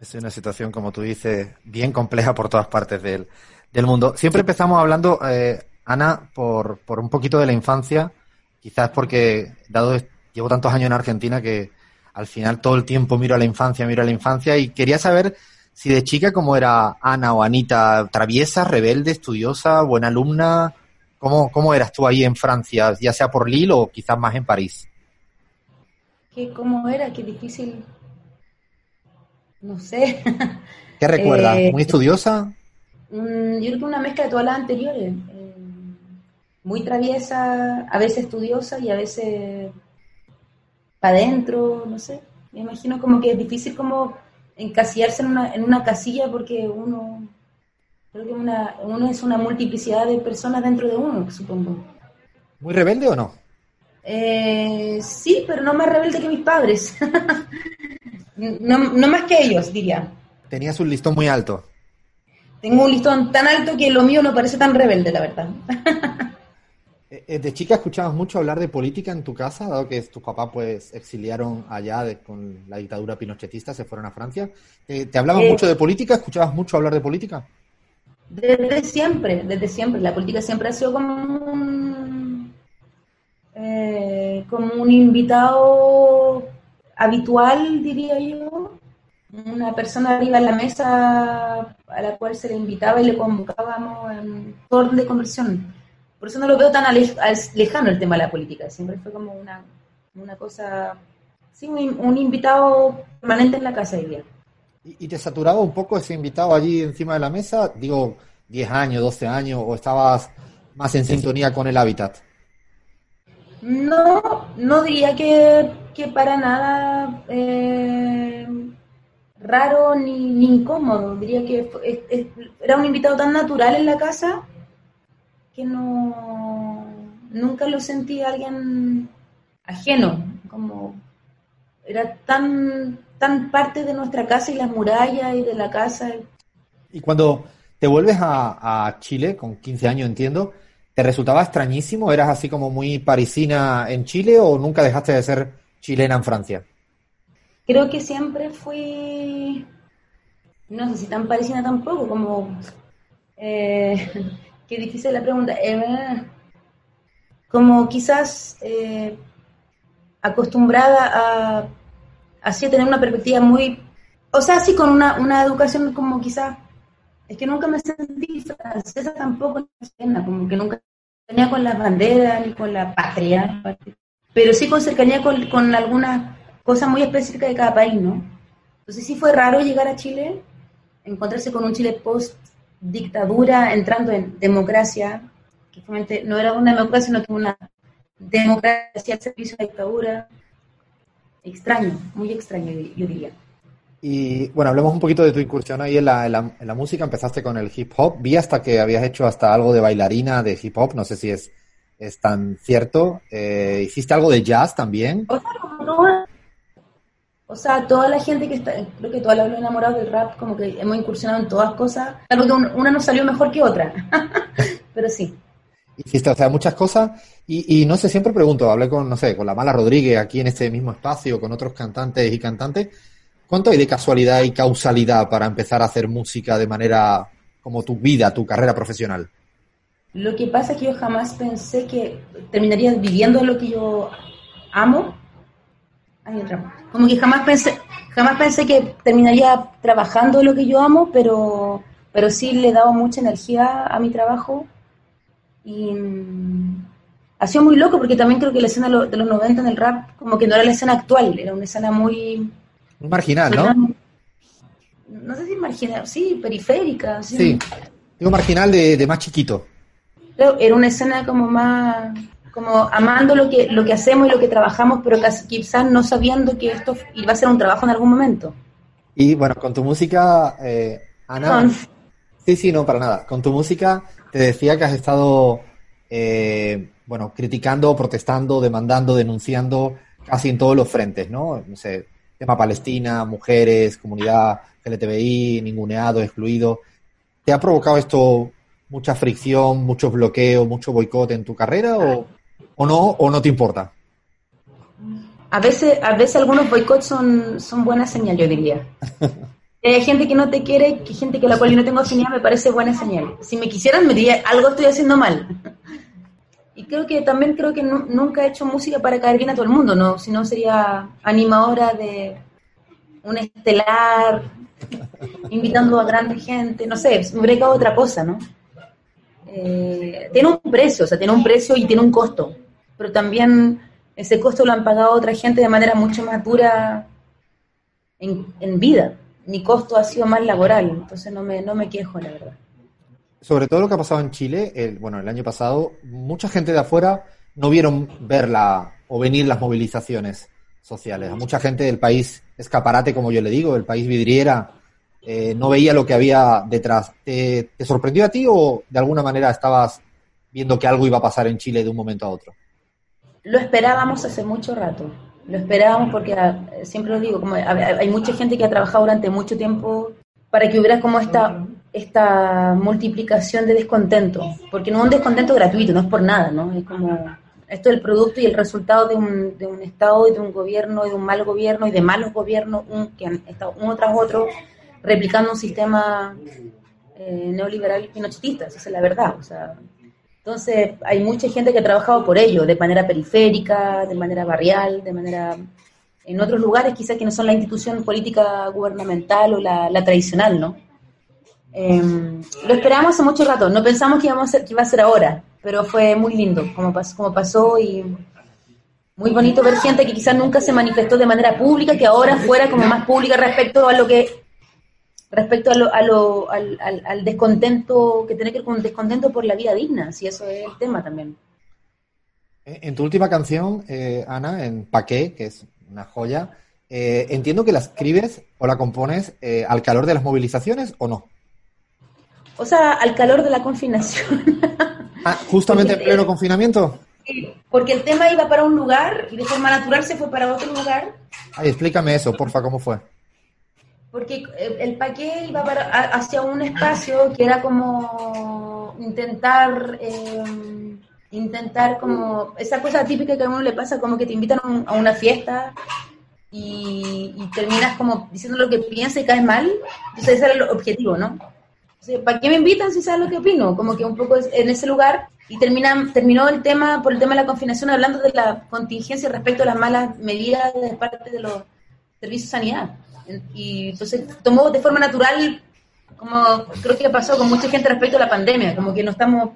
S1: Es una situación, como tú dices, bien compleja por todas partes del, del mundo. Siempre empezamos hablando, eh, Ana, por, por un poquito de la infancia, quizás porque, dado llevo tantos años en Argentina que al final todo el tiempo miro a la infancia, miro a la infancia y quería saber si de chica cómo era Ana o Anita, traviesa, rebelde, estudiosa, buena alumna, ¿cómo, cómo eras tú ahí en Francia, ya sea por Lille o quizás más en París?
S7: ¿Qué, ¿Cómo era? Qué difícil. No sé.
S1: ¿Qué recuerdas? Eh, ¿Muy estudiosa?
S7: Mm, yo creo que una mezcla de todas las anteriores. Eh, muy traviesa, a veces estudiosa y a veces para adentro, no sé. Me imagino como que es difícil como encasillarse en una, en una casilla porque uno, creo que una, uno es una multiplicidad de personas dentro de uno, supongo.
S1: ¿Muy rebelde o no?
S7: Eh, sí, pero no más rebelde que mis padres. no, no más que ellos, diría.
S1: Tenías un listón muy alto.
S7: Tengo un listón tan alto que lo mío no parece tan rebelde, la verdad.
S1: Eh, ¿De chica escuchabas mucho hablar de política en tu casa, dado que tus papás pues exiliaron allá de, con la dictadura pinochetista, se fueron a Francia? ¿Te, te hablaban
S7: Eh,
S1: mucho de política? ¿Escuchabas mucho hablar de política?
S7: Desde siempre, desde siempre. La política siempre ha sido como un, eh, como un invitado habitual, diría yo. Una persona arriba en la mesa a la cual se le invitaba y le convocábamos en orden de conversión. Por eso no lo veo tan ale- al- lejano el tema de la política. Siempre fue como una, una cosa, sí, un, un invitado permanente en la casa, diría.
S1: ¿Y, y te saturaba un poco ese invitado allí encima de la mesa? Digo, 10 años, 12 años, o estabas más en sintonía con el hábitat?
S7: No, no diría que, que para nada eh, raro ni, ni incómodo. Diría que es- era un invitado tan natural en la casa que no nunca lo sentí alguien ajeno, como era tan tan parte de nuestra casa y las murallas y de la casa.
S1: Y cuando te vuelves a, a Chile, con 15 años entiendo, ¿te resultaba extrañísimo? ¿Eras así como muy parisina en Chile o nunca dejaste de ser chilena en Francia?
S7: Creo que siempre fui, no sé si tan parisina tampoco, como, eh, qué difícil la pregunta, Eh, como quizás eh, acostumbrada a, así a tener una perspectiva muy, o sea, sí con una, una educación como quizás, es que nunca me sentí francesa tampoco, como que nunca con las banderas ni con la patria, pero sí con cercanía con, con algunas cosas muy específicas de cada país, ¿no? Entonces sí fue raro llegar a Chile, encontrarse con un Chile post dictadura, entrando en democracia, que no era una democracia, sino que una democracia al servicio de la dictadura. Extraño, muy extraño, yo diría.
S1: Y bueno, hablemos un poquito de tu incursión ahí en la, en la, en la música. Empezaste con el hip hop. Vi hasta que habías hecho hasta algo de bailarina de hip hop. No sé si es, es tan cierto. Eh, ¿Hiciste algo de jazz también?
S7: O sea, toda, la gente que está, creo que todos los enamorados del rap, como que hemos incursionado en todas cosas, algo que un- una nos salió mejor que otra. Pero sí.
S1: Hiciste, o sea, muchas cosas. Y, y no sé, siempre pregunto, hablé con, no sé, con la Mala Rodríguez aquí en este mismo espacio, con otros cantantes y cantantes. ¿Cuánto hay de casualidad y causalidad para empezar a hacer música de manera como tu vida, tu carrera profesional?
S7: Lo que pasa es que yo jamás pensé que terminaría viviendo lo que yo amo. Ay. Como que jamás pensé, jamás pensé que terminaría trabajando lo que yo amo, pero, pero sí le he dado mucha energía a mi trabajo. Y mm, ha sido muy loco porque también creo que la escena de los 90 en el rap como que no era la escena actual, era una escena muy...
S1: Marginal, ¿no?
S7: no sé si marginal, sí, periférica. Sí.
S1: Sí, digo marginal de, de más chiquito.
S7: Era una escena como más, como amando lo que, lo que hacemos y lo que trabajamos, pero casi- quizás no sabiendo que esto iba a ser un trabajo en algún momento.
S1: Y bueno, con tu música, eh, Ana... Sí, sí, no, para nada. Con tu música te decía que has estado, eh, bueno, criticando, protestando, demandando, denunciando casi en todos los frentes, ¿no? No sé, tema Palestina, mujeres, comunidad LGTBI, ninguneado, excluido. ¿Te ha provocado esto mucha fricción, muchos bloqueos, mucho boicot en tu carrera o, o no, o no te importa?
S7: A veces, a veces algunos boicots son, son buena señal, yo diría. Hay gente que no te quiere, que gente con la cual yo no tengo afinidad, me parece buena señal. Si me quisieran, me diría, algo estoy haciendo mal. Y creo que también creo que nu- nunca he hecho música para caer bien a todo el mundo, ¿no? Si no sería animadora de un estelar, invitando a grande gente, no sé, hubiera quedado otra cosa, ¿no? Eh, tiene un precio, o sea, tiene un precio y tiene un costo, pero también ese costo lo han pagado otra gente de manera mucho más dura en, en vida. Mi costo ha sido más laboral, entonces no me, no me quejo, la verdad.
S1: Sobre todo lo que ha pasado en Chile, el, bueno, el año pasado, mucha gente de afuera no vieron verla o venir las movilizaciones sociales. Mucha gente del país escaparate, como yo le digo, el país vidriera, eh, no veía lo que había detrás. ¿Te, te sorprendió a ti o de alguna manera estabas viendo que algo iba a pasar en Chile de un momento a otro?
S7: Lo esperábamos hace mucho rato. Lo esperábamos porque ah, siempre lo digo, como hay mucha gente que ha trabajado durante mucho tiempo para que hubiera como esta esta multiplicación de descontento, porque no es un descontento gratuito, no es por nada, ¿no? Es como esto es el producto y el resultado de un, de un Estado y de un gobierno y de un mal gobierno y de malos gobiernos que han estado uno tras otro replicando un sistema eh, neoliberal pinochetista, esa es la verdad, o sea, entonces hay mucha gente que ha trabajado por ello, de manera periférica, de manera barrial, de manera en otros lugares quizás que no son la institución política gubernamental o la tradicional, ¿no? Eh, lo esperábamos hace mucho rato, no pensamos que, íbamos a ser, que iba a ser ahora, pero fue muy lindo como, pas, como pasó y muy bonito ver gente que quizás nunca se manifestó de manera pública, que ahora fuera como más pública respecto a lo que respecto a lo, a lo, al, al, descontento que tiene que ver con descontento por la vida digna, si eso es el tema también.
S1: En tu última canción, eh, Ana, en Paqué, que es una joya, eh, entiendo que la escribes o la compones eh, al calor de las movilizaciones o no.
S7: O sea, al calor de la confinación.
S1: ah, justamente en pleno confinamiento.
S7: Porque el tema iba para un lugar y de forma natural se fue para otro lugar.
S1: Ay, explícame eso, porfa, ¿cómo fue?
S7: Porque el paquete iba para, hacia un espacio que era como intentar, eh, intentar como, esa cosa típica que a uno le pasa, como que te invitan a una fiesta y, y terminas como diciendo lo que piensas y caes mal. Entonces ese era el objetivo, ¿no? ¿Para qué me invitan si sabes lo que opino? Como que un poco en ese lugar y termina, terminó el tema, por el tema de la confinación, hablando de la contingencia respecto a las malas medidas de parte de los servicios de sanidad. Y entonces tomó de forma natural, como creo que pasó con mucha gente respecto a la pandemia, como que nos estamos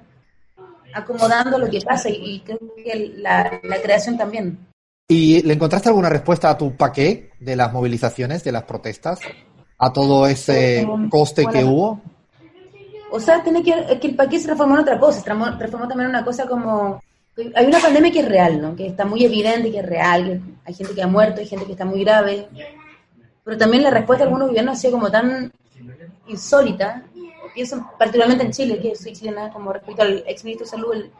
S7: acomodando lo que pasa y, creo que la, la, creación también.
S1: ¿Y le encontraste alguna respuesta a tu paquete de las movilizaciones, de las protestas, a todo ese coste que hubo?
S7: O sea, tiene que, que el paquete se transformó en otra cosa, se transformó, también en una cosa como... Hay una pandemia que es real, ¿no? Que está muy evidente, que es real, hay gente que ha muerto, hay gente que está muy grave, pero también la respuesta de algunos gobiernos ha sido como tan insólita, pienso particularmente en Chile, que soy chilena, como respecto al ex ministro de Salud, el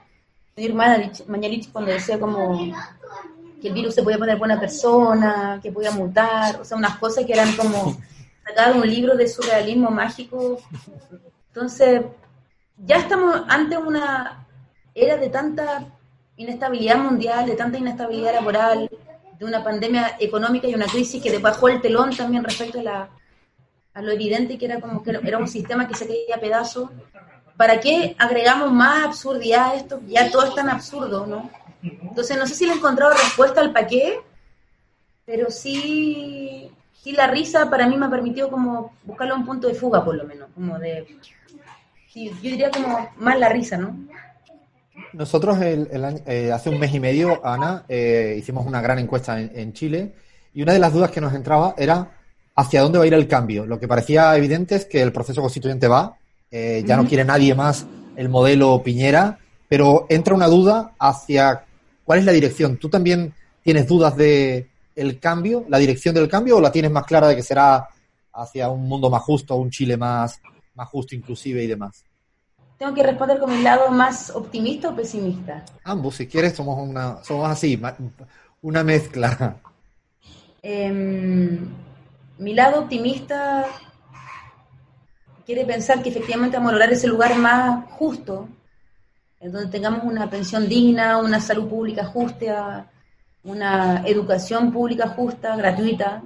S7: señor Mañalich, cuando decía como que el virus se podía poner buena persona, que podía mutar, o sea, unas cosas que eran como sacar un libro de surrealismo mágico. Entonces, ya estamos ante una era de tanta inestabilidad mundial, de tanta inestabilidad laboral, de una pandemia económica y una crisis que bajó el telón también respecto a, la, a lo evidente que era como que era un sistema que se caía a pedazos. ¿Para qué agregamos más absurdidad a esto? Ya todo es tan absurdo, ¿no? Entonces, no sé si le he encontrado respuesta al paqué, pero sí, sí la risa para mí me ha permitido como buscarle un punto de fuga, por lo menos, como de... Sí, yo diría como más la risa, ¿no?
S1: Nosotros el, el año, eh, hace un mes y medio, Ana, eh, hicimos una gran encuesta en, en, Chile y una de las dudas que nos entraba era hacia dónde va a ir el cambio. Lo que parecía evidente es que el proceso constituyente va, eh, ya no quiere nadie más el modelo Piñera, pero entra una duda hacia cuál es la dirección. ¿Tú también tienes dudas de el cambio, la dirección del cambio, o la tienes más clara de que será hacia un mundo más justo, un Chile más, más justo inclusive y demás?
S7: Tengo que responder con mi lado más optimista o pesimista.
S1: Ambos, si quieres, somos una, somos así, una mezcla.
S7: Em, mi lado optimista quiere pensar que efectivamente vamos a lograr ese lugar más justo, en donde tengamos una pensión digna, una salud pública justa, una educación pública justa, gratuita.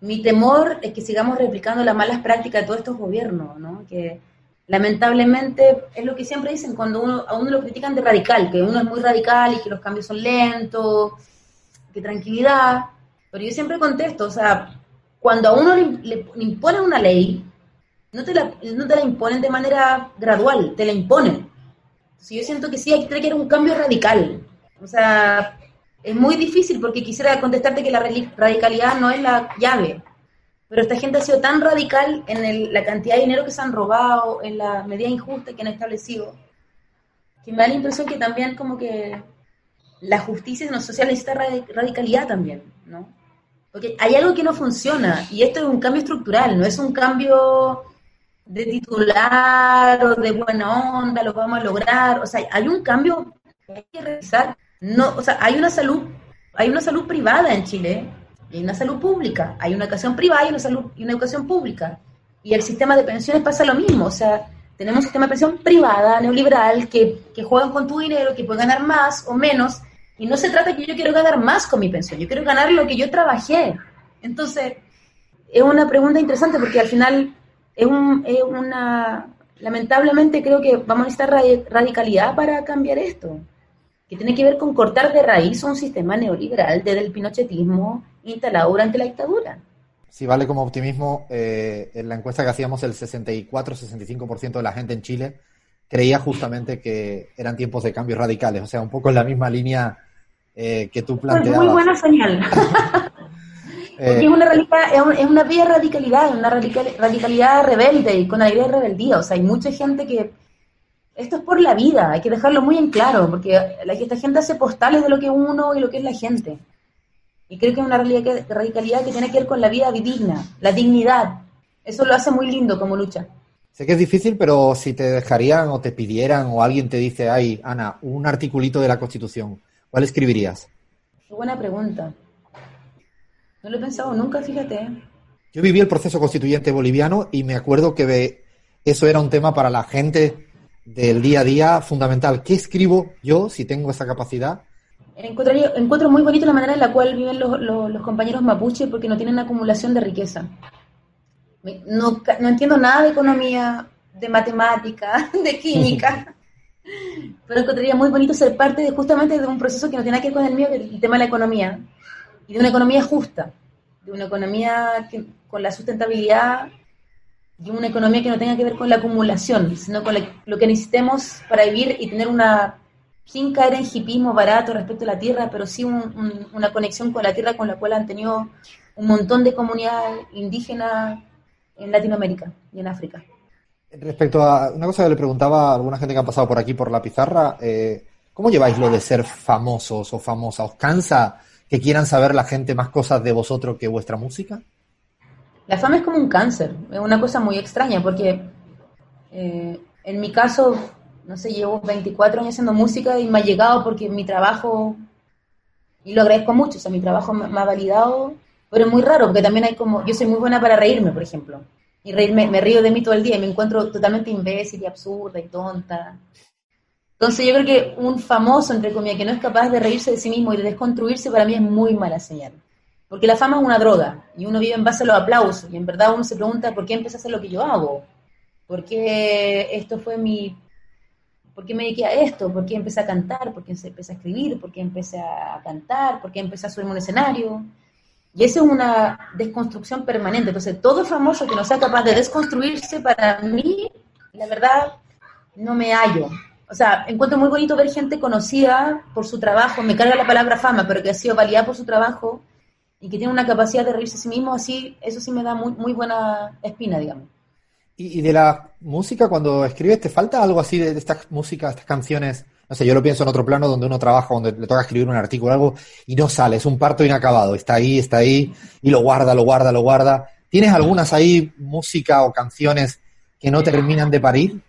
S7: Mi temor es que sigamos replicando las malas prácticas de todos estos gobiernos, ¿no? que lamentablemente es lo que siempre dicen cuando uno, a uno lo critican de radical, que uno es muy radical y que los cambios son lentos, que tranquilidad, pero yo siempre contesto, o sea, cuando a uno le, le imponen una ley, no te, la, no te la imponen de manera gradual, te la imponen. Entonces yo siento que sí hay que tener un cambio radical. O sea, es muy difícil porque quisiera contestarte que la radicalidad no es la llave. Pero esta gente ha sido tan radical en la cantidad de dinero que se han robado, en la medida injusta que han establecido, que me da la impresión que también como que la justicia no social necesita radicalidad también, ¿no? Porque hay algo que no funciona y esto es un cambio estructural, no es un cambio de titular o de buena onda, lo vamos a lograr. O sea, hay un cambio que hay que revisar. No, o sea, hay una salud, hay una salud privada en Chile y hay una salud pública. Hay una educación privada y una salud y una educación pública. Y el sistema de pensiones pasa lo mismo. O sea, tenemos un sistema de pensión privada, neoliberal, que, que juegan con tu dinero, que pueden ganar más o menos. Y no se trata que yo quiero ganar más con mi pensión, yo quiero ganar lo que yo trabajé. Entonces, es una pregunta interesante porque al final es, una... Lamentablemente creo que vamos a necesitar radicalidad para cambiar esto, que tiene que ver con cortar de raíz un sistema neoliberal desde el pinochetismo instalado durante la dictadura.
S1: Si vale como optimismo, eh, en la encuesta que hacíamos el 64-65% de la gente en Chile creía justamente que eran tiempos de cambios radicales, o sea, un poco en la misma línea eh, que tú planteabas.
S7: muy buena señal. Porque es una, es una vía radicalidad, una radicalidad rebelde y con aire de rebeldía. O sea, hay mucha gente que. Esto es por la vida, hay que dejarlo muy en claro, porque la, esta gente hace postales de lo que es uno y lo que es la gente. Y creo que es una radicalidad que tiene que ver con la vida digna, la dignidad. Eso lo hace muy lindo como lucha.
S1: Sé que es difícil, pero si te dejarían o te pidieran o alguien te dice, ay, Ana, un articulito de la Constitución, ¿cuál escribirías?
S7: Qué buena pregunta. No lo he pensado nunca, fíjate.
S1: Yo viví el proceso constituyente boliviano y me acuerdo que eso era un tema para la gente del día a día fundamental. ¿Qué escribo yo si tengo esa capacidad?
S7: Encuentro, muy bonito la manera en la cual viven los, compañeros mapuche porque no tienen acumulación de riqueza. No, no entiendo nada de economía, de matemática, de química, pero encontraría muy bonito ser parte de justamente de un proceso que no tiene que ver con el mío, el tema de la economía y de una economía justa, de una economía que, con la sustentabilidad y una economía que no tenga que ver con la acumulación, sino con lo que necesitemos para vivir y tener una, sin caer en hipismo barato respecto a la tierra, pero sí una conexión con la tierra con la cual han tenido un montón de comunidades indígenas en Latinoamérica y en África.
S1: Respecto a una cosa que le preguntaba a alguna gente que ha pasado por aquí por la pizarra, eh, ¿cómo lleváis lo de ser famosos o famosas? ¿Os cansa que quieran saber la gente más cosas de vosotros que vuestra música?
S7: La fama es como un cáncer, es una cosa muy extraña porque eh, en mi caso, no sé, llevo 24 años haciendo música y me ha llegado porque mi trabajo, y lo agradezco mucho, o sea, mi trabajo me, ha validado, pero es muy raro porque también hay como, yo soy muy buena para reírme, por ejemplo, y reírme, me río de mí todo el día y me encuentro totalmente imbécil y absurda y tonta. Entonces yo creo que un famoso, entre comillas, que no es capaz de reírse de sí mismo y de desconstruirse, para mí es muy mala señal. Porque la fama es una droga y uno vive en base a los aplausos y en verdad uno se pregunta por qué empecé a hacer lo que yo hago, por qué esto fue mi... ¿Por qué me dediqué a esto? ¿Por qué empecé a cantar? ¿Por qué empecé a escribir? ¿Por qué empecé a cantar? ¿Por qué empecé a subirme un escenario? Y esa es una desconstrucción permanente. Entonces, todo famoso que no sea capaz de desconstruirse, para mí, la verdad, no me hallo o sea, encuentro muy bonito ver gente conocida por su trabajo, me carga la palabra fama, pero que ha sido validada por su trabajo, y que tiene una capacidad de reírse a sí mismo, así, eso sí me da muy, muy buena espina, digamos.
S1: ¿Y, y de la música, cuando escribes, te falta algo así de, de estas músicas, estas canciones? No sé, yo lo pienso en otro plano donde uno trabaja, donde le toca escribir un artículo o algo y no sale, es un parto inacabado, está ahí, está ahí y lo guarda, lo guarda, lo guarda. ¿Tienes algunas ahí, música o canciones que no terminan de parir?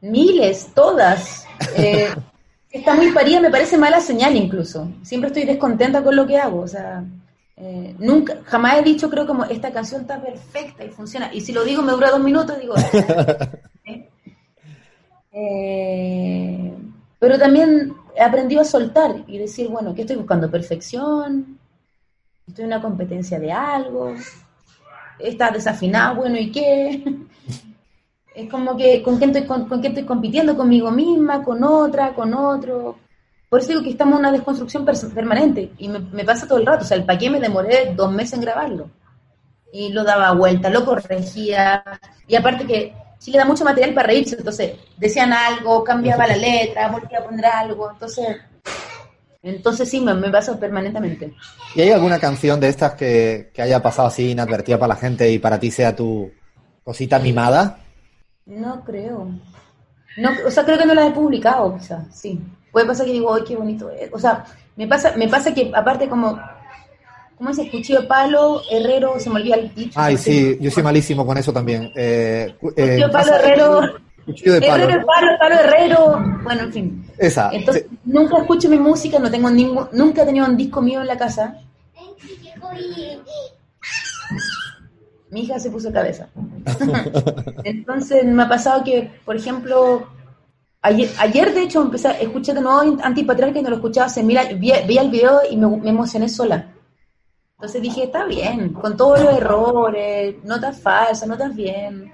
S7: Miles, todas. Eh, está muy parida, me parece mala señal incluso. Siempre estoy descontenta con lo que hago. O sea, eh, nunca, jamás he dicho, creo, como esta canción está perfecta y funciona. Y si lo digo, me dura dos minutos, digo. ¿eh? Pero también he aprendido a soltar y decir, bueno, ¿qué estoy buscando? ¿Perfección? ¿Estoy en una competencia de algo? ¿Está desafinado? Bueno, ¿y qué? Es como que, ¿con quién, estoy, con, con quién estoy compitiendo? ¿Conmigo misma? ¿Con otra? ¿Con otro? Por eso digo que estamos en una desconstrucción permanente y me, me pasa todo el rato. O sea, el paquete me demoré dos meses en grabarlo. Y lo daba vuelta, lo corregía. Y aparte que sí le da mucho material para reírse. Entonces, decían algo, cambiaba la letra, volvía a poner algo. Entonces, entonces sí, me, me pasa permanentemente.
S1: ¿Y hay alguna canción de estas que, que haya pasado así inadvertida para la gente y para ti sea tu cosita mimada?
S7: No creo. No, o sea, creo que no la he publicado, quizás, sí. Puede pasar que digo, ay, qué bonito es. O sea, me pasa, me pasa que aparte como, ¿cómo dice? Cuchillo de palo, herrero, se me olvida el dicho.
S1: Ay,
S7: no sé.
S1: sí, yo soy malísimo con eso también. Eh, cu- eh,
S7: Cuchillo de palo,
S1: pasa-
S7: herrero,
S1: Cuchillo de palo.
S7: herrero, palo, palo, herrero. Bueno, en fin.
S1: Esa.
S7: Entonces,
S1: Sí.
S7: nunca escucho mi música, no tengo ningún, nunca he tenido un disco mío en la casa. Mi hija se puso cabeza. Entonces me ha pasado que, por ejemplo, ayer, ayer de hecho empecé, escuché de nuevo Antipatriarca y no lo escuchaba hace mil años. Vi- el video y me, me emocioné sola. Entonces dije, está bien, con todos los errores, notas falsas, notas bien.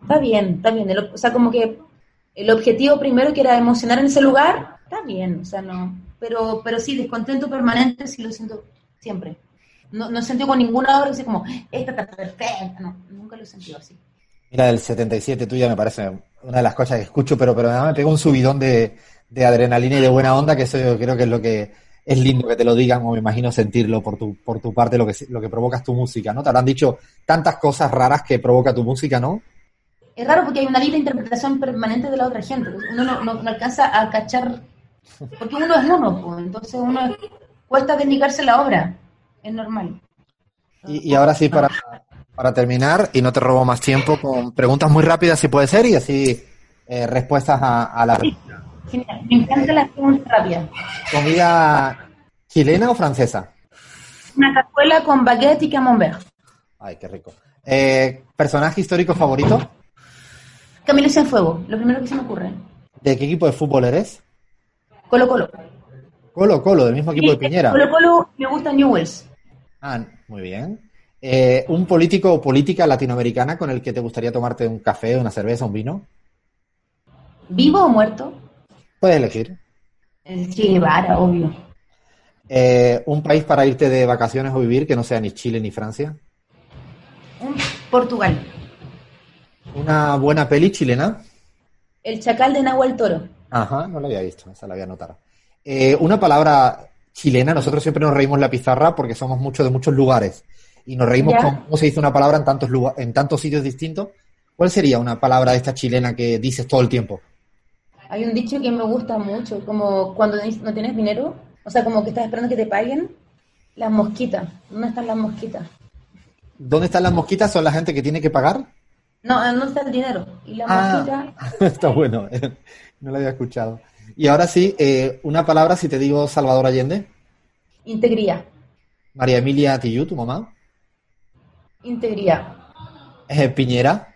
S7: Está bien, está bien. El- o sea, como que el objetivo primero que era emocionar en ese lugar, está bien, o sea, no. Pero, pero sí, descontento permanente sí lo siento siempre. No, no he sentido con ninguna obra que sea como, esta está perfecta. No, nunca lo he sentido así.
S1: Mira, el 77 tuya me parece una de las cosas que escucho, pero, pero me pega un subidón de, de adrenalina y de buena onda, que eso yo creo que es lo que es lindo que te lo digan, o me imagino sentirlo por tu, por tu parte, lo que, lo que provocas tu música, ¿no? Te habrán dicho tantas cosas raras que provoca tu música, ¿no?
S7: Es raro porque hay una libre interpretación permanente de la otra gente. Uno no, no- no alcanza a cachar, porque uno es uno, pues, entonces uno es- cuesta dedicarse a la obra. Es normal.
S1: Y, y ahora sí, para, para terminar, y no te robo más tiempo, con preguntas muy rápidas si puede ser, y así eh, respuestas a, a la
S7: Genial. Me encantan las preguntas rápidas.
S1: comida chilena o francesa.
S7: Una cazuela con baguette y camembert.
S1: Ay, qué rico. Eh, ¿Personaje histórico favorito?
S7: Camilo Cienfuegos, lo primero que se me ocurre.
S1: ¿De qué equipo de fútbol eres?
S7: Colo Colo.
S1: Colo Colo, del mismo equipo de Piñera.
S7: Colo Colo me gusta Newells.
S1: Ah, muy bien. Eh, ¿Un político o política latinoamericana con el que te gustaría tomarte un café, una cerveza, un vino?
S7: ¿Vivo o muerto?
S1: Puedes elegir.
S7: El Che Guevara, obvio.
S1: Eh, ¿Un país para irte de vacaciones o vivir que no sea ni Chile ni Francia?
S7: Un Portugal.
S1: ¿Una buena peli chilena?
S7: El Chacal de Nahuel Toro.
S1: Ajá, no la había visto, esa la voy a anotar. Eh, una palabra chilena, nosotros siempre nos reímos la pizarra porque somos muchos de muchos lugares y nos reímos
S7: Ya.
S1: con cómo se dice una palabra en tantos, lugar, en tantos sitios distintos. ¿Cuál sería una palabra de esta chilena que dices todo el tiempo?
S7: Hay un dicho que me gusta mucho, como cuando no tienes dinero, o sea, como que estás esperando que te paguen, las mosquitas. ¿Dónde están las mosquitas?
S1: ¿Dónde están las mosquitas? ¿Son la gente que tiene que pagar?
S7: No, ¿dónde está el dinero? Y las
S1: Ah.
S7: mosquitas,
S1: Está bueno, no lo había escuchado. Y ahora sí, eh, una palabra si te digo Salvador Allende,
S7: integridad.
S1: María Emilia Tillú, tu mamá,
S7: Integridad.
S1: eh, Piñera.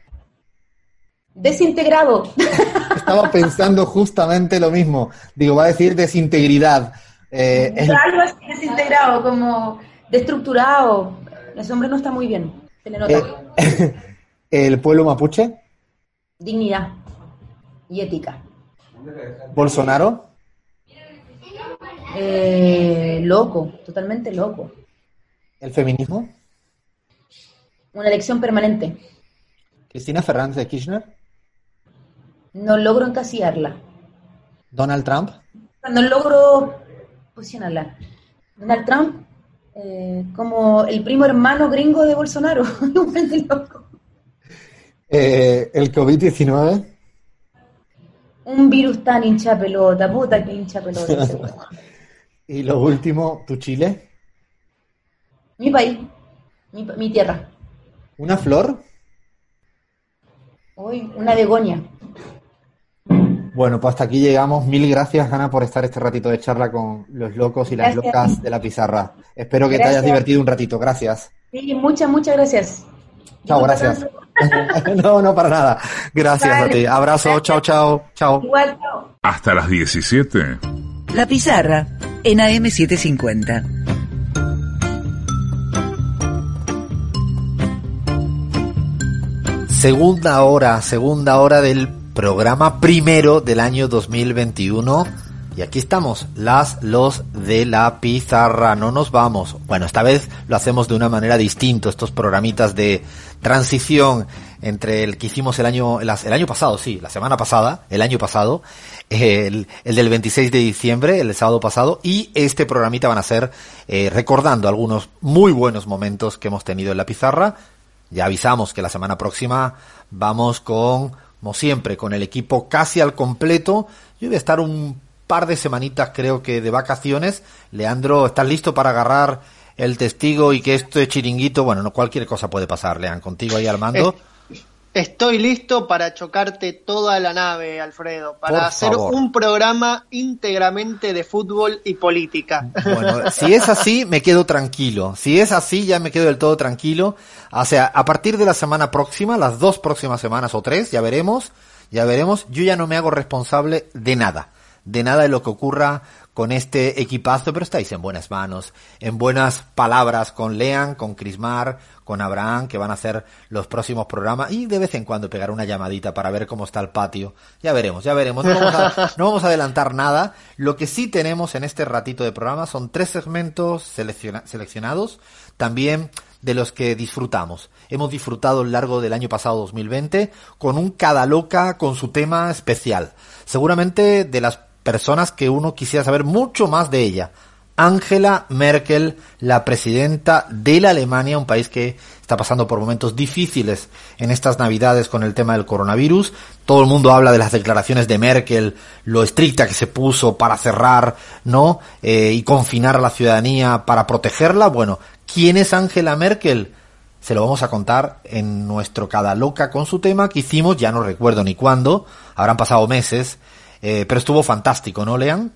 S7: Desintegrado.
S1: Estaba pensando justamente lo mismo. Digo, va a decir desintegridad. Eh,
S7: Algo así desintegrado, como destructurado. Ese hombre no está muy bien. Se le nota.
S1: eh, el pueblo mapuche,
S7: Dignidad y ética.
S1: Bolsonaro,
S7: Eh, loco, totalmente loco.
S1: el feminismo,
S7: Una elección permanente.
S1: Cristina Fernández de Kirchner,
S7: No logro encasillarla.
S1: Donald Trump,
S7: No logro posicionarla. Donald Trump, Eh, como el primo hermano gringo de Bolsonaro. Loco.
S1: Eh, el COVID-19.
S7: Un virus tan hincha pelota, puta que hincha pelota.
S1: Y lo último, tu Chile.
S7: mi país, mi, mi tierra.
S1: ¿Una flor?
S7: Hoy, una begonia.
S1: Bueno, pues hasta aquí llegamos. Mil gracias, Ana, por estar este ratito de charla con los locos y las
S7: Gracias.
S1: locas de la pizarra. Espero que te hayas divertido un ratito. Gracias.
S7: Sí, muchas, muchas gracias.
S1: Chao, gracias. no, no, para nada. Gracias a ti. Abrazo. Chao, chao. Chao.
S7: Igual, chao.
S3: Hasta las 17.
S4: La pizarra en AM750.
S1: Segunda hora, segunda hora del programa primero del año 2021. Y aquí estamos, las, los de la pizarra. No nos vamos. Bueno, esta vez lo hacemos de una manera distinta. Estos programitas de transición entre el que hicimos el año, el, año pasado, sí, la semana pasada, el año pasado, el, el del 26 de diciembre, el sábado pasado, y este programita van a ser eh, recordando algunos muy buenos momentos que hemos tenido en la pizarra. Ya avisamos que la semana próxima vamos con, como siempre, con el equipo casi al completo. Yo voy a estar un par de semanitas, creo que, de vacaciones. Leandro, ¿estás listo para agarrar el testigo y que esto es chiringuito? Bueno, no cualquier cosa puede pasar, Lean, contigo ahí al mando.
S2: Estoy listo para chocarte toda la nave, Alfredo, para
S1: Por
S2: hacer
S1: favor.
S2: un programa íntegramente de fútbol y política.
S1: Bueno, si es así, me quedo tranquilo. Si es así, ya me quedo del todo tranquilo. O sea, a partir de la semana próxima, las dos próximas semanas o tres, ya veremos, ya veremos, yo ya no me hago responsable de nada. De nada de lo que ocurra con este equipazo, pero estáis en buenas manos, en buenas palabras con Lean, con Crismar, con Abraham, que van a hacer los próximos programas, y de vez en cuando pegar una llamadita para ver cómo está el patio. Ya veremos, ya veremos. No vamos a, adelantar nada. Lo que sí tenemos en este ratito de programa son tres segmentos selecciona- seleccionados, también de los que disfrutamos. Hemos disfrutado a lo largo del año pasado 2020 con un cada loca con su tema especial. Seguramente de las personas que uno quisiera saber mucho más de ella. Angela Merkel, la presidenta de la Alemania, un país que está pasando por momentos difíciles en estas navidades con el tema del coronavirus. Todo el mundo habla de las declaraciones de Merkel, lo estricta que se puso para cerrar, ¿no? Eh, y confinar a la ciudadanía para protegerla. Bueno, ¿quién es Angela Merkel? Se lo vamos a contar en nuestro Cada Loca con su tema que hicimos, ya no recuerdo ni cuándo, habrán pasado meses, eh, pero estuvo fantástico, ¿no, Lean?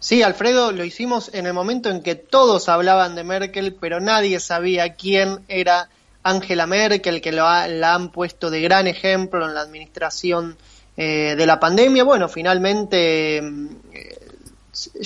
S2: Sí, Alfredo, lo hicimos en el momento en que todos hablaban de Merkel, pero nadie sabía quién era Angela Merkel, que lo ha- la han puesto de gran ejemplo en la administración eh, de la pandemia. Bueno, finalmente mm, eh,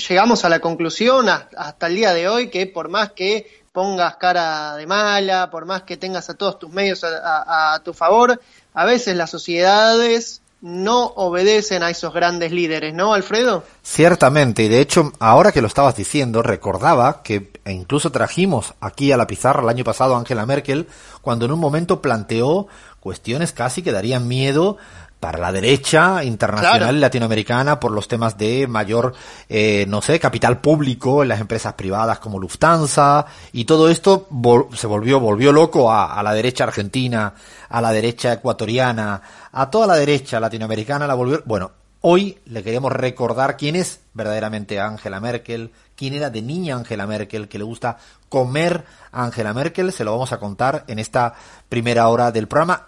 S2: llegamos a la conclusión hasta el día de hoy que por más que pongas cara de mala, por más que tengas a todos tus medios a tu favor, a veces las sociedades no obedecen a esos grandes líderes, ¿no, Alfredo?
S1: Ciertamente, y de hecho, ahora que lo estabas diciendo, recordaba que e incluso trajimos aquí a la pizarra el año pasado a Angela Merkel, cuando en un momento planteó cuestiones casi que darían miedo para la derecha internacional
S2: Claro.
S1: latinoamericana por los temas de mayor, eh, no sé, capital público en las empresas privadas como Lufthansa y todo esto vol- se volvió, volvió loco a, a la derecha argentina, a la derecha ecuatoriana, a toda la derecha latinoamericana la volvió, bueno, Hoy le queremos recordar quién es verdaderamente Angela Merkel, quién era de niña Angela Merkel, que le gusta comer a Angela Merkel, se lo vamos a contar en esta primera hora del programa.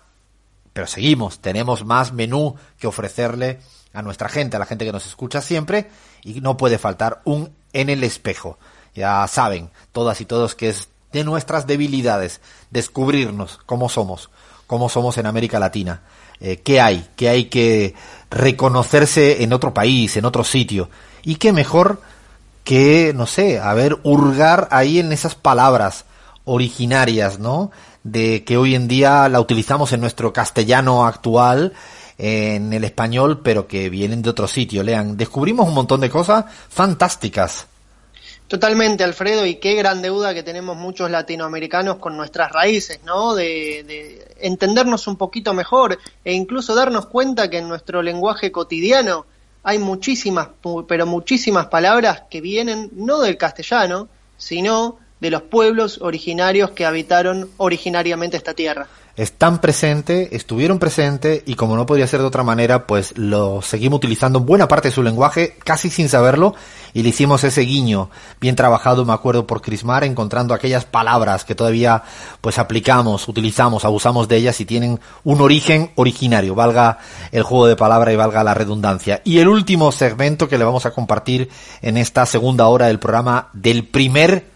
S1: Pero seguimos, tenemos más menú que ofrecerle a nuestra gente, a la gente que nos escucha siempre, y no puede faltar un en el espejo. Ya saben, todas y todos que es de nuestras debilidades, descubrirnos cómo somos, cómo somos en América Latina, eh, qué hay, qué hay que reconocerse en otro país, en otro sitio, y qué mejor que, no sé, a ver, hurgar ahí en esas palabras originarias, ¿no? De que hoy en día la utilizamos en nuestro castellano actual, en el español, pero que vienen de otro sitio. Lean, descubrimos un montón de cosas fantásticas.
S2: Totalmente, Alfredo, y qué gran deuda que tenemos muchos latinoamericanos con nuestras raíces, ¿no? De, de entendernos un poquito mejor e incluso darnos cuenta que en nuestro lenguaje cotidiano hay muchísimas, pero muchísimas palabras que vienen no del castellano, sino de los pueblos originarios que habitaron originariamente esta tierra
S1: están presentes, estuvieron presentes y como no podía ser de otra manera, pues lo seguimos utilizando en buena parte de su lenguaje, casi sin saberlo, y le hicimos ese guiño bien trabajado, me acuerdo, por Crismar, encontrando aquellas palabras que todavía pues aplicamos, utilizamos, abusamos de ellas y tienen un origen originario, valga el juego de palabra y valga la redundancia. Y el último segmento que le vamos a compartir en esta segunda hora del programa del primer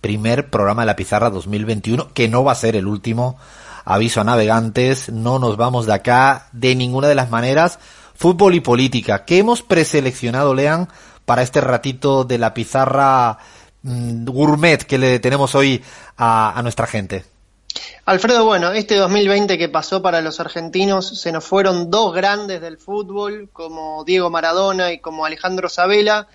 S1: primer programa de la pizarra 2021, que no va a ser el último aviso a navegantes, no nos vamos de acá de ninguna de las maneras. Fútbol y política, ¿qué hemos preseleccionado, Lean, para este ratito de la pizarra mm, gourmet que le tenemos hoy a, a nuestra gente?
S2: Alfredo, bueno, este 2020 que pasó para los argentinos, se nos fueron dos grandes del fútbol, como Diego Maradona y como Alejandro Sabela.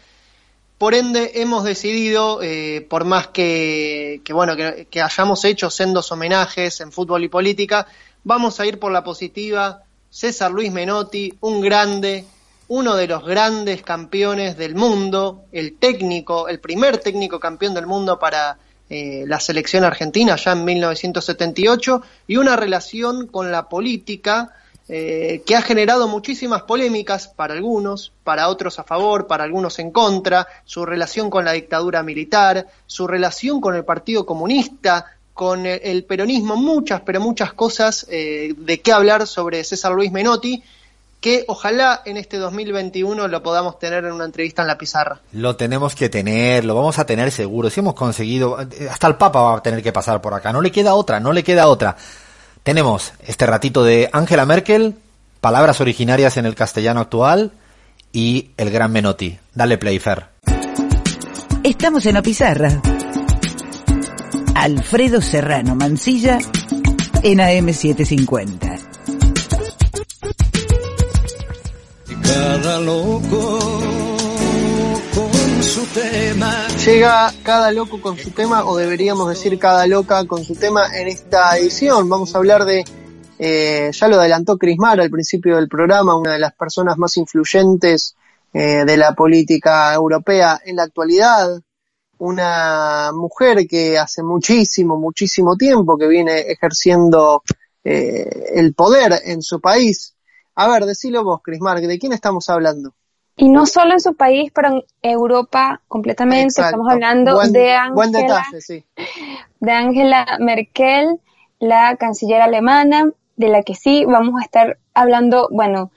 S2: Por ende, hemos decidido, eh, por más que, bueno, que, hayamos hecho sendos homenajes en fútbol y política, vamos a ir por la positiva. César Luis Menotti, un grande, uno de los grandes campeones del mundo, el técnico, el primer técnico campeón del mundo para eh, la selección argentina ya en 1978, y una relación con la política eh, que ha generado muchísimas polémicas para algunos, para otros a favor, para algunos en contra, su relación con la dictadura militar, su relación con el Partido Comunista, con el peronismo, muchas, pero muchas cosas eh, de qué hablar sobre César Luis Menotti, que ojalá en este 2021 lo podamos tener en una entrevista en la pizarra.
S1: Lo tenemos que tener, lo vamos a tener seguro. Si hemos conseguido, hasta el Papa va a tener que pasar por acá. No le queda otra, no le queda otra. Tenemos este ratito de Angela Merkel, palabras originarias en el castellano actual y el gran Menotti. Dale play, Fer.
S4: Estamos en la pizarra. Alfredo Serrano Mancilla en AM750.
S6: Cada loco su tema.
S2: Llega cada loco con su tema, o deberíamos decir cada loca con su tema en esta edición. Vamos a hablar de, eh, ya lo adelantó Crismar al principio del programa, una de las personas más influyentes eh, de la política europea en la actualidad, una mujer que hace muchísimo, muchísimo tiempo que viene ejerciendo eh, el poder en su país. A ver, decilo vos, Crismar, ¿de quién estamos hablando?
S8: Y no solo en su país, pero en Europa completamente. Estamos hablando de Angela, de Angela Merkel, la canciller alemana, de la que sí vamos a estar hablando, bueno,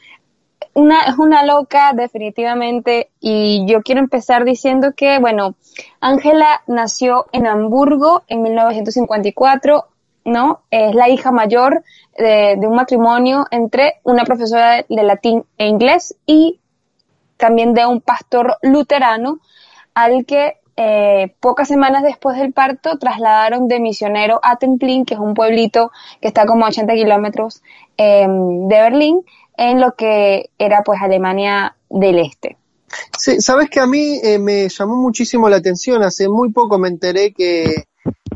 S8: una, es una loca definitivamente y yo quiero empezar diciendo que, bueno, Angela nació en Hamburgo en 1954, ¿no? Es la hija mayor de, de un matrimonio entre una profesora de latín e inglés y también de un pastor luterano al que eh, pocas semanas después del parto trasladaron de misionero a Templin, que es un pueblito que está como a 80 kilómetros em, de Berlín, en lo que era pues Alemania del Este.
S2: Sí, sabes que a mí eh, me llamó muchísimo la atención, hace muy poco me enteré que,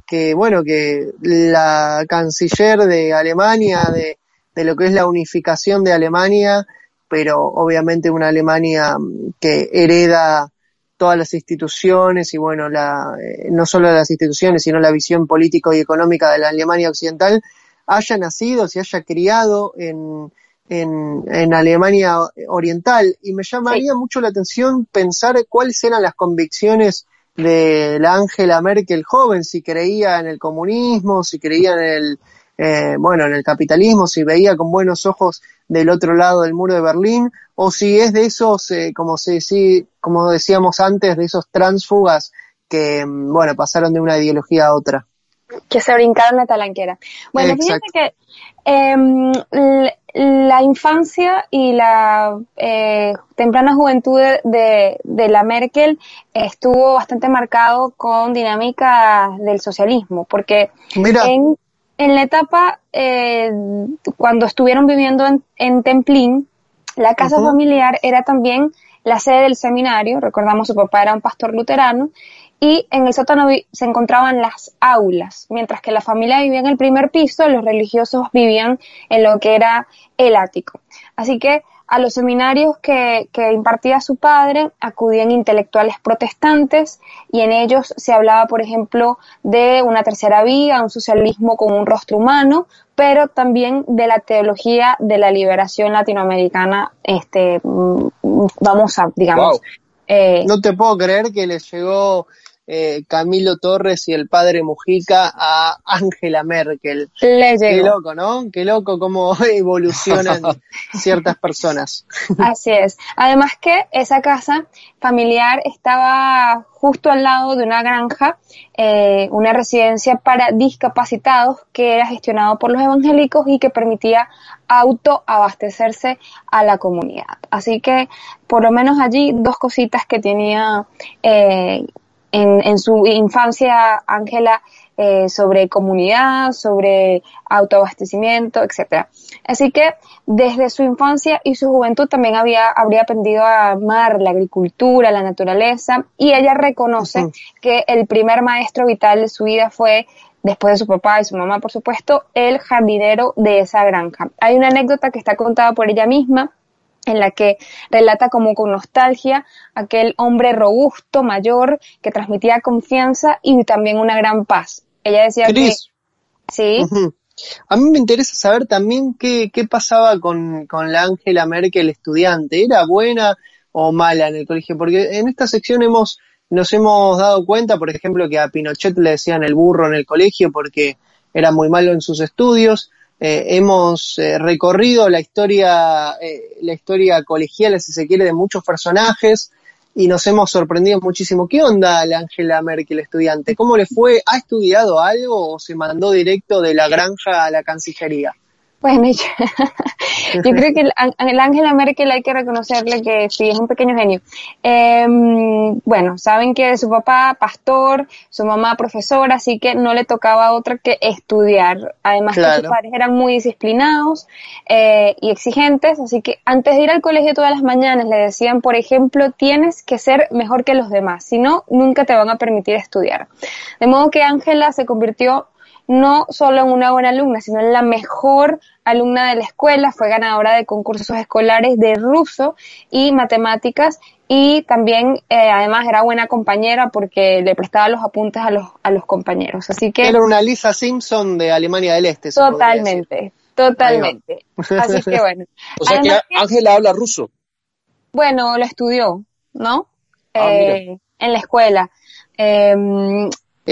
S2: que bueno, que la canciller de Alemania, de, de lo que es la unificación de Alemania, pero obviamente una Alemania mm, que hereda todas las instituciones y bueno, la, eh, no solo las instituciones, sino la visión política y económica de la Alemania occidental, haya nacido, se haya criado en, en, en Alemania oriental. Y me llamaría mucho la atención pensar cuáles eran las convicciones de la Angela Merkel joven, si creía en el comunismo, si creía en el, eh, bueno, en el capitalismo, si veía con buenos ojos del otro lado del muro de Berlín, o si es de esos, eh, como, se, si, como decíamos antes, de esos transfugas que, mm, bueno, pasaron de una ideología a otra.
S8: Que se brincaron la talanquera. Bueno, fíjate que em, la infancia y la eh, temprana juventud de, de, la Merkel estuvo bastante marcado con dinámica del socialismo, porque en en la etapa eh, cuando estuvieron viviendo en, Templín, la casa familiar era también la sede del seminario, recordamos su papá era un pastor luterano, y en el sótano se encontraban las aulas. Mientras que la familia vivía en el primer piso, los religiosos vivían en lo que era el ático. Así que a los seminarios que, impartía su padre acudían intelectuales protestantes y en ellos se hablaba, por ejemplo, de una tercera vía, un socialismo con un rostro humano, pero también de la teología de la liberación latinoamericana, este, mm, vamos a, digamos.
S2: Eh, no te puedo creer que les llegó eh, Camilo Torres y el padre Mujica a Angela Merkel. Qué loco, ¿no? Qué loco cómo evolucionan ciertas personas.
S8: Así es. Además que esa casa familiar estaba justo al lado de una granja, eh, una residencia para discapacitados que era gestionado por los evangélicos y que permitía autoabastecerse a la comunidad. Así que por lo menos allí dos cositas que tenía eh, en, en su infancia, Ángela, eh, sobre comunidad, sobre autoabastecimiento, etcétera. Así que desde su infancia y su juventud también había, habría aprendido a amar la agricultura, la naturaleza, y ella reconoce que el primer maestro vital de su vida fue después de su papá y su mamá, por supuesto, el jardinero de esa granja. Hay una anécdota que está contada por ella misma en la que relata como con nostalgia aquel hombre robusto, mayor, que transmitía confianza y también una gran paz. Ella decía que... Sí.
S2: A mí me interesa saber también qué, qué pasaba con, con la Angela Merkel estudiante. ¿Era buena o mala en el colegio? Porque en esta sección hemos, nos hemos dado cuenta, por ejemplo, que a Pinochet le decían el burro en el colegio porque era muy malo en sus estudios. Eh, hemos eh, recorrido la historia, eh, la historia colegial, si se quiere, de muchos personajes y nos hemos sorprendido muchísimo. ¿Qué onda la Angela Merkel estudiante? ¿Cómo le fue? ¿Ha estudiado algo o se mandó directo de la granja a la Cancillería?
S8: Bueno, yo, creo que el, Angela Merkel hay que reconocerle que sí, es un pequeño genio. Em, bueno, saben que su papá pastor, su mamá profesora, así que no le tocaba otra que estudiar. Además que sus padres eran muy disciplinados eh, y exigentes, así que antes de ir al colegio todas las mañanas le decían, por ejemplo, tienes que ser mejor que los demás, si no, nunca te van a permitir estudiar. De modo que Ángela se convirtió no solo en una buena alumna, sino en la mejor alumna de la escuela, fue ganadora de concursos escolares de ruso y matemáticas y también eh, además era buena compañera porque le prestaba los apuntes a los, a los compañeros. Así que
S2: era una Lisa Simpson de Alemania del Este.
S8: Totalmente, totalmente. Así que bueno.
S9: o sea que Ángela habla ruso.
S8: Bueno, lo estudió, ¿no? Ah, eh, en la escuela. Eh,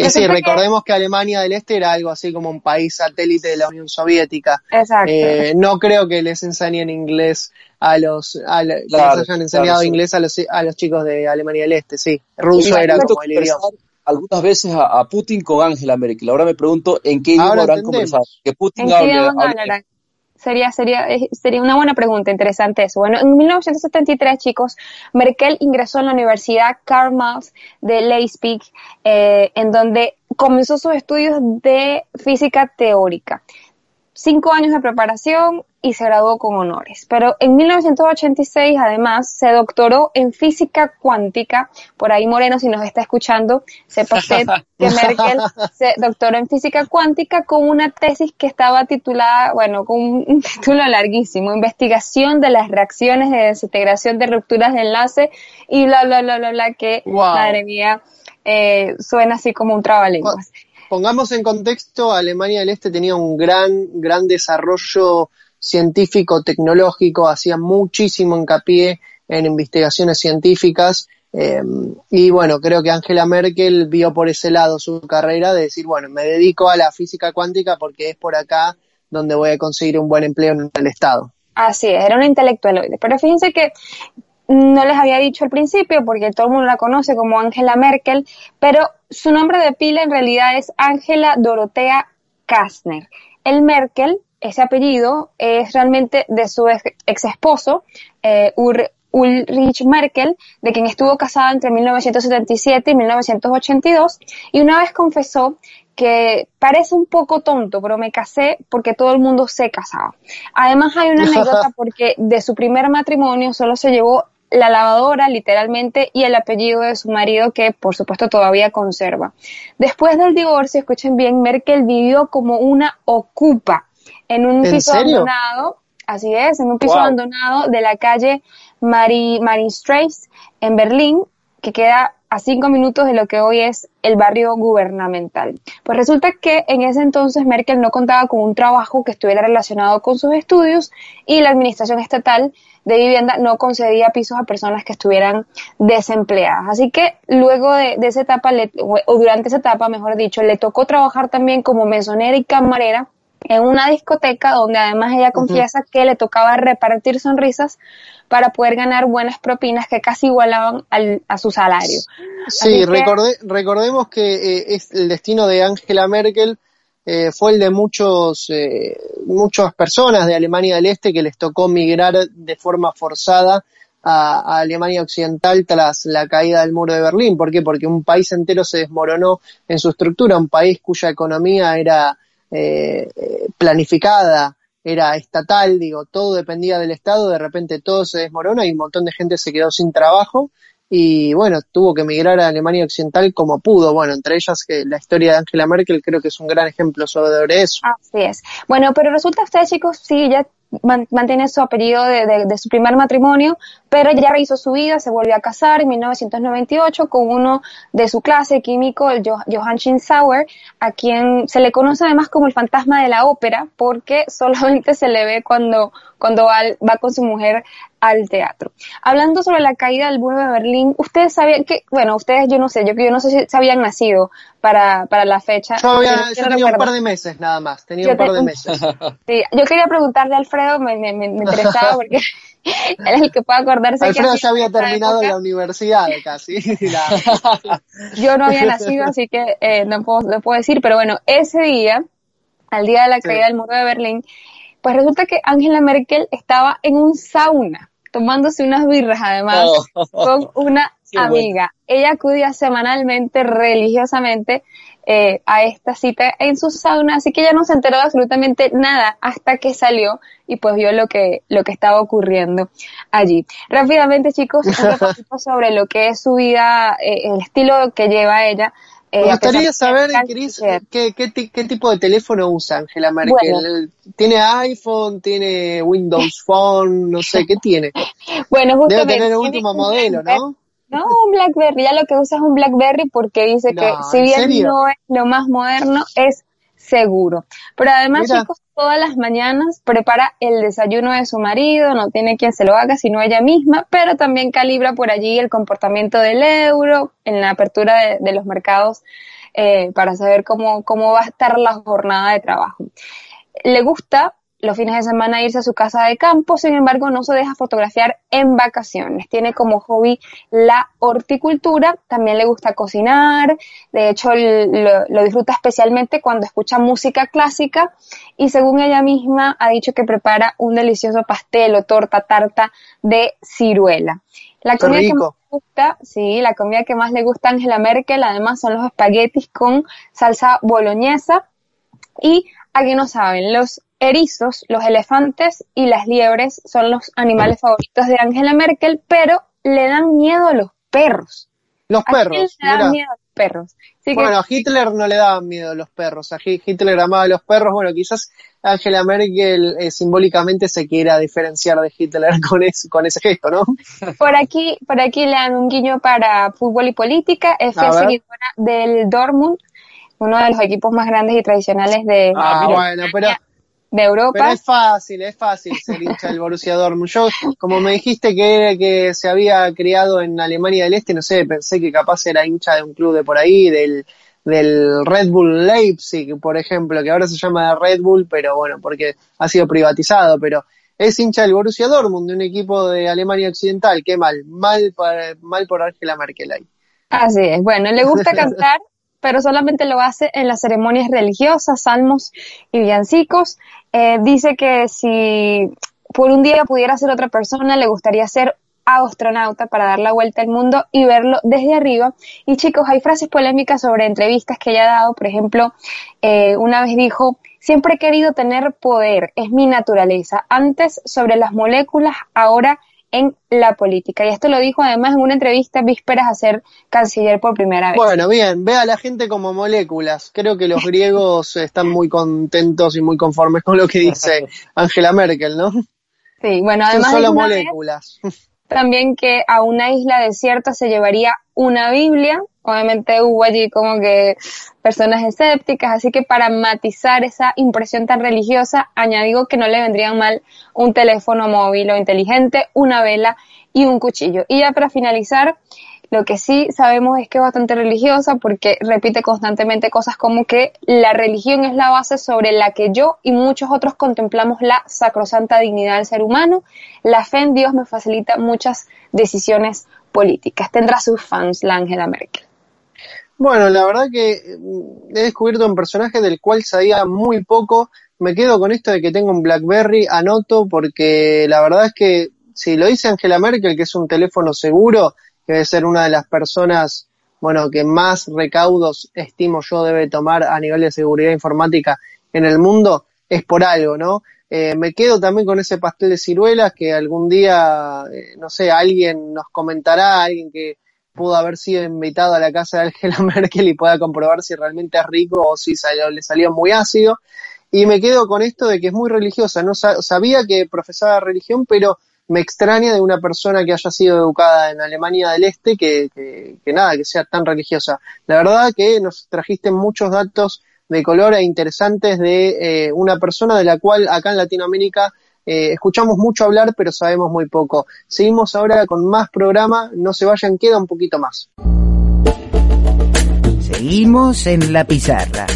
S2: eh, sí, recordemos que... Alemania del Este era algo así como un país satélite de la Unión Soviética.
S8: Exacto. Eh,
S2: no creo que les enseñen inglés a los, a les hayan enseñado inglés a los, a los chicos de Alemania del Este, sí. Ruso era como el idioma.
S9: Algunas veces a, Putin con Angela Merkel. Ahora me pregunto en qué idioma habrán conversado. Que Putin hable,
S8: Sería, sería, sería una buena pregunta, interesante eso. Bueno, en 1973, chicos, Merkel ingresó en la Universidad Karl de Leipzig, eh, en donde comenzó sus estudios de física teórica cinco años de preparación y se graduó con honores. Pero en 1986, además, se doctoró en física cuántica. Por ahí, Moreno, si nos está escuchando, sepa usted que Merkel se doctoró en física cuántica con una tesis que estaba titulada, bueno, con un título larguísimo, Investigación de las reacciones de desintegración de rupturas de enlace y bla, bla, bla, bla, bla, que, madre mía, eh, suena así como un trabalenguas.
S2: Pongamos en contexto, Alemania del Este tenía un gran, gran desarrollo científico, tecnológico, hacía muchísimo hincapié en investigaciones científicas. Eh, y bueno, creo que Angela Merkel vio por ese lado su carrera de decir, bueno, me dedico a la física cuántica porque es por acá donde voy a conseguir un buen empleo en el Estado.
S8: Así es, era una intelectual. Pero fíjense que no les había dicho al principio porque todo el mundo la conoce como Angela Merkel, pero su nombre de pila en realidad es Angela Dorotea Kastner. El Merkel, ese apellido, es realmente de su ex, esposo, eh, Ulrich Merkel, de quien estuvo casada entre 1977 y 1982, y una vez confesó que parece un poco tonto, pero me casé porque todo el mundo se casaba. Además hay una anécdota porque de su primer matrimonio solo se llevó la lavadora, literalmente, y el apellido de su marido, que por supuesto todavía conserva. Después del divorcio, escuchen bien, Merkel vivió como una ocupa en un piso abandonado, así es, en un piso abandonado de la calle Marie, Strasse en Berlín, que queda a cinco minutos de lo que hoy es el barrio gubernamental. Pues resulta que en ese entonces Merkel no contaba con un trabajo que estuviera relacionado con sus estudios y la administración estatal de vivienda no concedía pisos a personas que estuvieran desempleadas. Así que luego de, esa etapa, o durante esa etapa, mejor dicho, le tocó trabajar también como mesonera y camarera en una discoteca donde además ella confiesa que le tocaba repartir sonrisas para poder ganar buenas propinas que casi igualaban al, a su salario.
S2: Sí, recordemos que eh, es el destino de Angela Merkel eh, fue el de muchos, eh, muchas personas de Alemania del Este que les tocó migrar de forma forzada a, Alemania Occidental tras la caída del muro de Berlín. ¿Por qué? Porque un país entero se desmoronó en su estructura, un país cuya economía era eh, planificada, era estatal, digo, todo dependía del Estado, de repente todo se desmorona y un montón de gente se quedó sin trabajo y bueno, tuvo que emigrar a Alemania Occidental como pudo. Bueno, entre ellas que la historia de Angela Merkel creo que es un gran ejemplo sobre eso.
S8: Así es. Bueno, pero resulta ustedes chicos, sí, ya mantiene su apellido de, de, su primer matrimonio, pero ya rehizo su vida, se volvió a casar en 1998 con uno de su clase químico, el Johann Sauer, a quien se le conoce además como el fantasma de la ópera, porque solamente se le ve cuando, cuando va, va con su mujer al teatro. Hablando sobre la caída del muro de Berlín, ustedes sabían que, bueno, ustedes yo no sé, yo, yo no sé si se habían nacido para, para la fecha.
S2: Yo, había, tenía un par de meses nada más, tenía un par de meses.
S8: Sí, yo quería preguntarle a Alfredo, me, me, me interesaba porque él es el que puede acordarse.
S2: Alfredo ya había terminado la universidad casi.
S8: yo no había nacido, así que eh, no, puedo, no puedo decir, pero bueno, ese día, al día de la caída del muro de Berlín, pues resulta que Angela Merkel estaba en un sauna, tomándose unas birras además, oh. con una amiga. Ella acudía semanalmente, religiosamente, eh, a esta cita en su sauna, así que ella no se enteró de absolutamente nada hasta que salió y pues vio lo que, lo que estaba ocurriendo allí. Rápidamente, chicos, un sobre lo que es su vida, eh, el estilo que lleva ella.
S2: Eh, Me gustaría saber, Cris, ¿qué, qué, tipo de teléfono usa Angela Merkel. ¿Tiene iPhone? ¿Tiene Windows Phone? No sé, ¿qué tiene?
S8: Bueno, justamente.
S2: Debe tener el último modelo, ¿no?
S8: No, un BlackBerry, ya lo que usa es un BlackBerry porque dice que si bien no es lo más moderno, es seguro. Pero además, chicos, todas las mañanas prepara el desayuno de su marido, no tiene quien se lo haga sino ella misma, pero también calibra por allí el comportamiento del euro en la apertura de, los mercados eh, para saber cómo, cómo va a estar la jornada de trabajo. Le gusta los fines de semana irse a su casa de campo, sin embargo no se deja fotografiar en vacaciones. Tiene como hobby la horticultura, también le gusta cocinar, de hecho lo, disfruta especialmente cuando escucha música clásica y según ella misma ha dicho que prepara un delicioso pastel o torta tarta de ciruela. La comida que más le gusta, sí, la comida que más le gusta a Angela Merkel además son los espaguetis con salsa boloñesa y aquí no saben, los erizos, los elefantes y las liebres son los animales favoritos de Angela Merkel, pero le dan miedo a los perros.
S2: Los perros.
S8: Le dan miedo a los perros.
S2: bueno, a Hitler no le daban miedo a los perros. A Hitler amaba a los perros. Bueno, quizás Angela Merkel eh, simbólicamente se quiera diferenciar de Hitler con, con ese gesto, ¿no?
S8: Por aquí, por aquí le dan un guiño para fútbol y política. Es seguidora del Dortmund, uno de los equipos más grandes y tradicionales de,
S2: ah, bueno, pero
S8: de Europa.
S2: Pero es fácil, es fácil ser hincha del Borussia Dortmund. Yo, como me dijiste que, que se había criado en Alemania del Este, no sé, pensé que capaz era hincha de un club de por ahí, del, del Red Bull Leipzig, por ejemplo, que ahora se llama Red Bull, pero bueno, porque ha sido privatizado, pero es hincha del Borussia Dortmund, de un equipo de Alemania Occidental. Qué mal, mal, mal por Angela Merkel ahí.
S8: Así es, bueno, le gusta cantar pero solamente lo hace en las ceremonias religiosas, salmos y villancicos. Eh, dice que si por un día pudiera ser otra persona, le gustaría ser astronauta para dar la vuelta al mundo y verlo desde arriba. Y chicos, hay frases polémicas sobre entrevistas que ella ha dado. Por ejemplo, eh, una vez dijo, siempre he querido tener poder, es mi naturaleza. Antes sobre las moléculas, ahora en la política. Y esto lo dijo además en una entrevista vísperas a ser canciller por primera vez.
S2: Bueno, bien, ve a la gente como moléculas. Creo que los griegos están muy contentos y muy conformes con lo que dice Angela Merkel, ¿no?
S8: Sí, bueno, además...
S2: Son solo moléculas.
S8: También que a una isla desierta se llevaría una Biblia. Obviamente hubo allí como que personas escépticas, así que para matizar esa impresión tan religiosa, añadió que no le vendrían mal un teléfono móvil o inteligente, una vela y un cuchillo. Y ya para finalizar, lo que sí sabemos es que es bastante religiosa porque repite constantemente cosas como que la religión es la base sobre la que yo y muchos otros contemplamos la sacrosanta dignidad del ser humano. La fe en Dios me facilita muchas decisiones políticas. Tendrá sus fans la Angela Merkel.
S2: Bueno, la verdad que mm, he descubierto un personaje del cual sabía muy poco. Me quedo con esto de que tengo un BlackBerry, anoto, porque la verdad es que si lo dice Angela Merkel, que es un teléfono seguro, que debe ser una de las personas, bueno, que más recaudos estimo yo debe tomar a nivel de seguridad informática en el mundo, es por algo, ¿no? Eh, me quedo también con ese pastel de ciruelas que algún día, eh, no sé, alguien nos comentará, alguien que pudo haber sido invitado a la casa de Angela Merkel y pueda comprobar si realmente es rico o si le salió muy ácido. Y me quedo con esto de que es muy religiosa. No sabía que profesaba religión, pero me extraña de una persona que haya sido educada en Alemania del Este que, que, nada, que sea tan religiosa. La verdad que nos trajiste muchos datos de color e interesantes de eh, una persona de la cual acá en Latinoamérica eh, escuchamos mucho hablar, pero sabemos muy poco. Seguimos ahora con más programa, no se vayan, queda un poquito más.
S4: Seguimos en la pizarra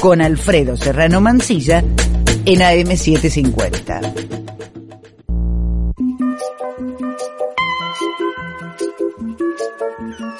S4: con Alfredo Serrano Mancilla en AM750.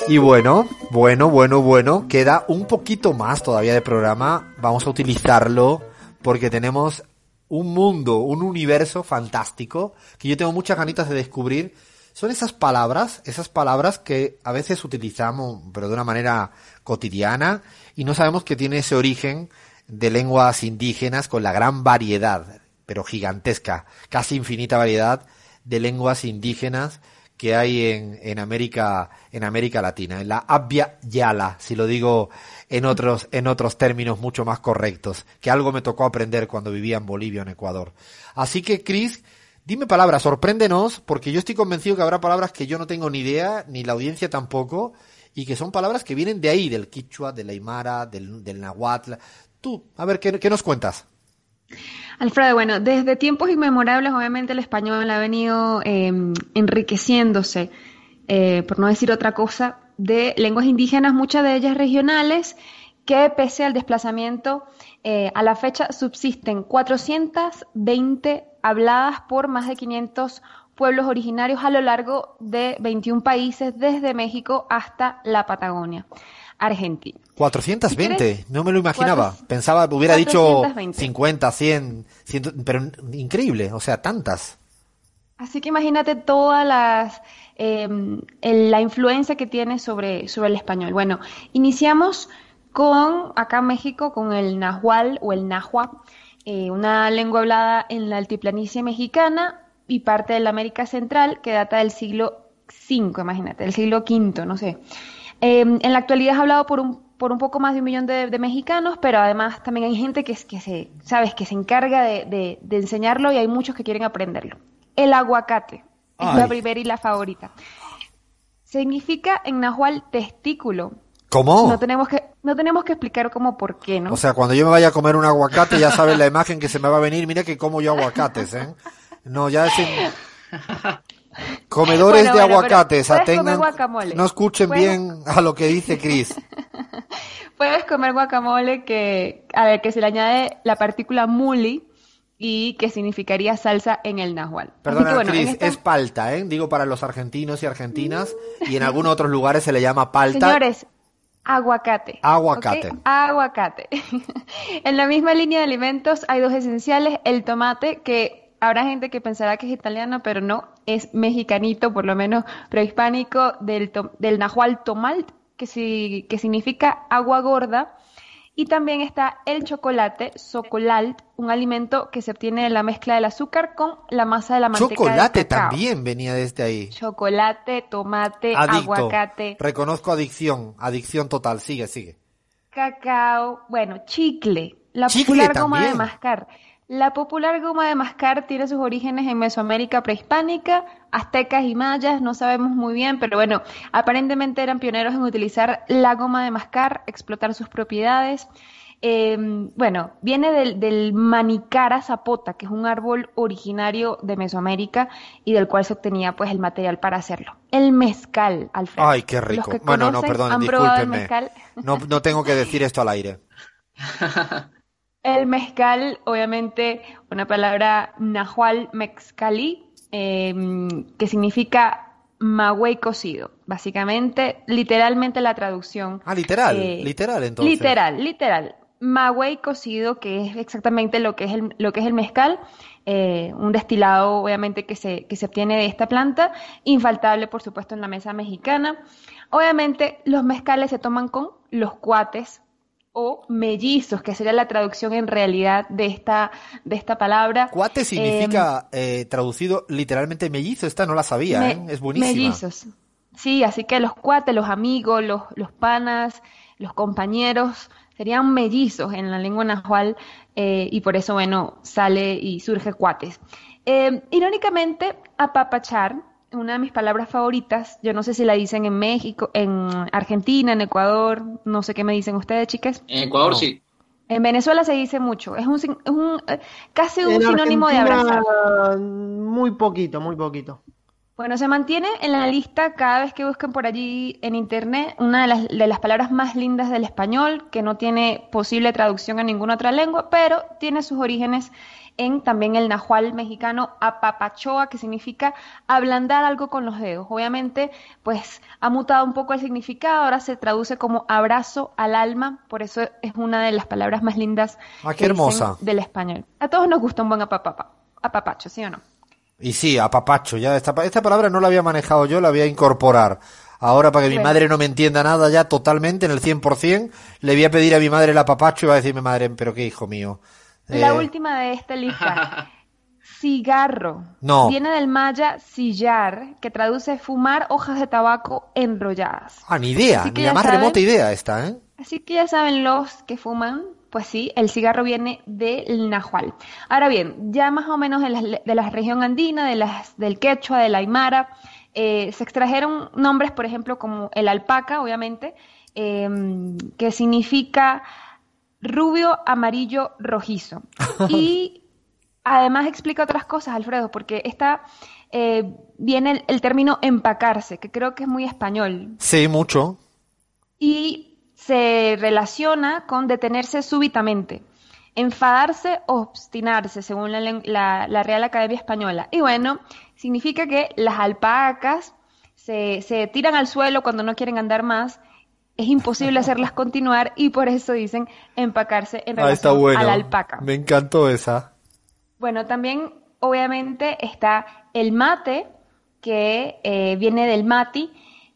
S1: Y bueno, bueno, bueno, bueno, queda un poquito más todavía de programa. Vamos a utilizarlo porque tenemos un mundo, un universo fantástico que yo tengo muchas ganitas de descubrir. Son esas palabras, esas palabras que a veces utilizamos, pero de una manera cotidiana, y no sabemos que tiene ese origen de lenguas indígenas con la gran variedad, pero gigantesca, casi infinita variedad de lenguas indígenas que hay en, en América, en América Latina, en la Abya Yala, si lo digo en otros, en otros términos mucho más correctos, que algo me tocó aprender cuando vivía en Bolivia en Ecuador. Así que, Chris, dime palabras, sorpréndenos, porque yo estoy convencido que habrá palabras que yo no tengo ni idea, ni la audiencia tampoco, y que son palabras que vienen de ahí, del quichua, del aymara, del, del nahuatl. Tú, a ver, ¿qué, qué nos cuentas?
S10: Alfredo, bueno, desde tiempos inmemorables obviamente el español ha venido em, enriqueciéndose, eh, por no decir otra cosa, de lenguas indígenas, muchas de ellas regionales, que pese al desplazamiento, eh, a la fecha subsisten 420 habladas por más de 500 pueblos originarios a lo largo de 21 países, desde México hasta la Patagonia. Argentina.
S1: 420, no me lo imaginaba. Pensaba, hubiera dicho 50, 100, 100, pero increíble, o sea, tantas.
S10: Así que imagínate toda las, em, la influencia que tiene sobre, sobre el español. Bueno, iniciamos con, acá en México, con el nahual o el nahua, eh, una lengua hablada en la altiplanicie mexicana y parte de la América Central que data del siglo V, imagínate, del siglo V, no sé. Em, en la actualidad es hablado por un, por un poco más de un millón de, mexicanos, pero además también hay gente que, que, se, ¿sabes? que se encarga de, enseñarlo y hay muchos que quieren aprenderlo. El aguacate es la primera y la favorita. Significa en nahual testículo.
S1: ¿Cómo?
S10: No tenemos que no tenemos que explicar cómo por qué, ¿no?
S1: O sea, cuando yo me vaya a comer un aguacate ya sabes la imagen que se me va a venir. Mira que como yo aguacates, ¿eh? No, ya es... Comedores de aguacates, atengan, no escuchen bien a lo que dice Chris.
S10: puedes comer guacamole que, a ver, que se le añade la partícula muli y que significaría salsa en el nahual.
S1: Perdona, Chris, es palta, ¿eh? Digo para los argentinos y argentinas, y en algunos otros lugares se le llama palta.
S10: Señores, aguacate.
S1: Aguacate.
S10: Aguacate. en la misma línea de alimentos hay dos esenciales, el tomate, que habrá gente que pensará que es italiano, pero no, es mexicanito, por lo menos prehispánico, del, del nahual tomalt, que, que significa agua gorda, Y también está el chocolate, socolalt, un alimento que se obtiene de la mezcla del azúcar con la masa de la manteca
S1: Chocolate también venía desde ahí.
S10: Chocolate, tomate, aguacate.
S1: Reconozco adicción, adicción total. Sigue, sigue.
S10: Cacao, bueno, chicle, la popular goma de mascar. La popular goma de mascar tiene sus orígenes en Mesoamérica prehispánica, aztecas y mayas, no sabemos muy bien, pero bueno, aparentemente eran pioneros en utilizar la goma de mascar, explotar sus propiedades. Em, bueno, viene del, del, manicara zapota, que es un árbol originario de Mesoamérica y del cual se obtenía pues el material para hacerlo. El mezcal, Alfredo.
S1: Ay, qué rico. bueno, no, perdón, discúlpeme. No, no tengo que decir esto al aire.
S10: El mezcal, obviamente, una palabra nahual mezcalí, em, que significa magüey cocido. Básicamente, literalmente la traducción.
S1: Ah, literal, eh, literal entonces.
S10: Literal, literal. Magüey cocido, que es exactamente lo que es el, lo que es el mezcal, eh, un destilado obviamente que se, que se obtiene de esta planta, infaltable por supuesto en la mesa mexicana. Obviamente los mezcales se toman con los cuates o mellizos, que sería la traducción en realidad de esta, de esta palabra.
S1: Cuate significa, em, eh, traducido literalmente mellizo, esta no la sabía, ¿eh? es buenísima.
S10: Mellizos. Sí, así que los cuates, los amigos, los, los panas, los compañeros, serían mellizos en la lengua nahual eh, y por eso, bueno, sale y surge cuates. Em, irónicamente, apapachar una de mis palabras favoritas. Yo no sé si la dicen en México, en Argentina, en Ecuador, no sé qué me dicen ustedes, chicas.
S9: En Ecuador sí.
S10: En Venezuela se dice mucho, es un, un eh, casi un sinónimo de abrazar.
S2: Muy poquito, muy poquito.
S10: Bueno, se mantiene en la lista cada vez que busquen por allí en internet una de las, de las palabras más lindas del español, que no tiene posible traducción a ninguna otra lengua, pero tiene sus orígenes en también el nahual mexicano apapachoa, que significa ablandar algo con los dedos. Obviamente, pues ha mutado un poco el significado, ahora se traduce como abrazo al alma, por eso es una de las palabras más lindas
S1: ah, qué hermosa.
S10: del español. A todos nos gusta un buen apapapa, apapacho, ¿sí o no?
S1: Y sí, apapacho, ya esta, esta palabra no la había manejado yo, la voy a incorporar. Ahora, para que mi madre no me entienda nada ya totalmente, en el 100%, le voy a pedir a mi madre el apapacho y va a decirme, madre, pero qué hijo mío.
S10: La eh. última de esta lista. Cigarro. No. Viene del maya sillar, que traduce fumar hojas de tabaco enrolladas.
S1: Ah, ni idea, ni la más remota idea esta, ¿eh?
S10: Así que ya saben los que fuman, pues sí, el cigarro viene del nahual. Ahora bien, ya más o menos de la, de la región andina, de las, del quechua, del aymara, eh, se extrajeron nombres, por ejemplo, como el alpaca, obviamente, em, que significa rubio, amarillo, rojizo. Y además explica otras cosas, Alfredo, porque está eh, viene el, término empacarse, que creo que es muy español.
S1: Sí, mucho.
S10: Y se relaciona con detenerse súbitamente, enfadarse o obstinarse, según la, la, Real Academia Española. Y bueno, significa que las alpacas se, se tiran al suelo cuando no quieren andar más es imposible hacerlas continuar y por eso dicen empacarse en ah, relación a la alpaca.
S1: Me encantó esa.
S10: Bueno, también obviamente está el mate, que eh, viene del mati.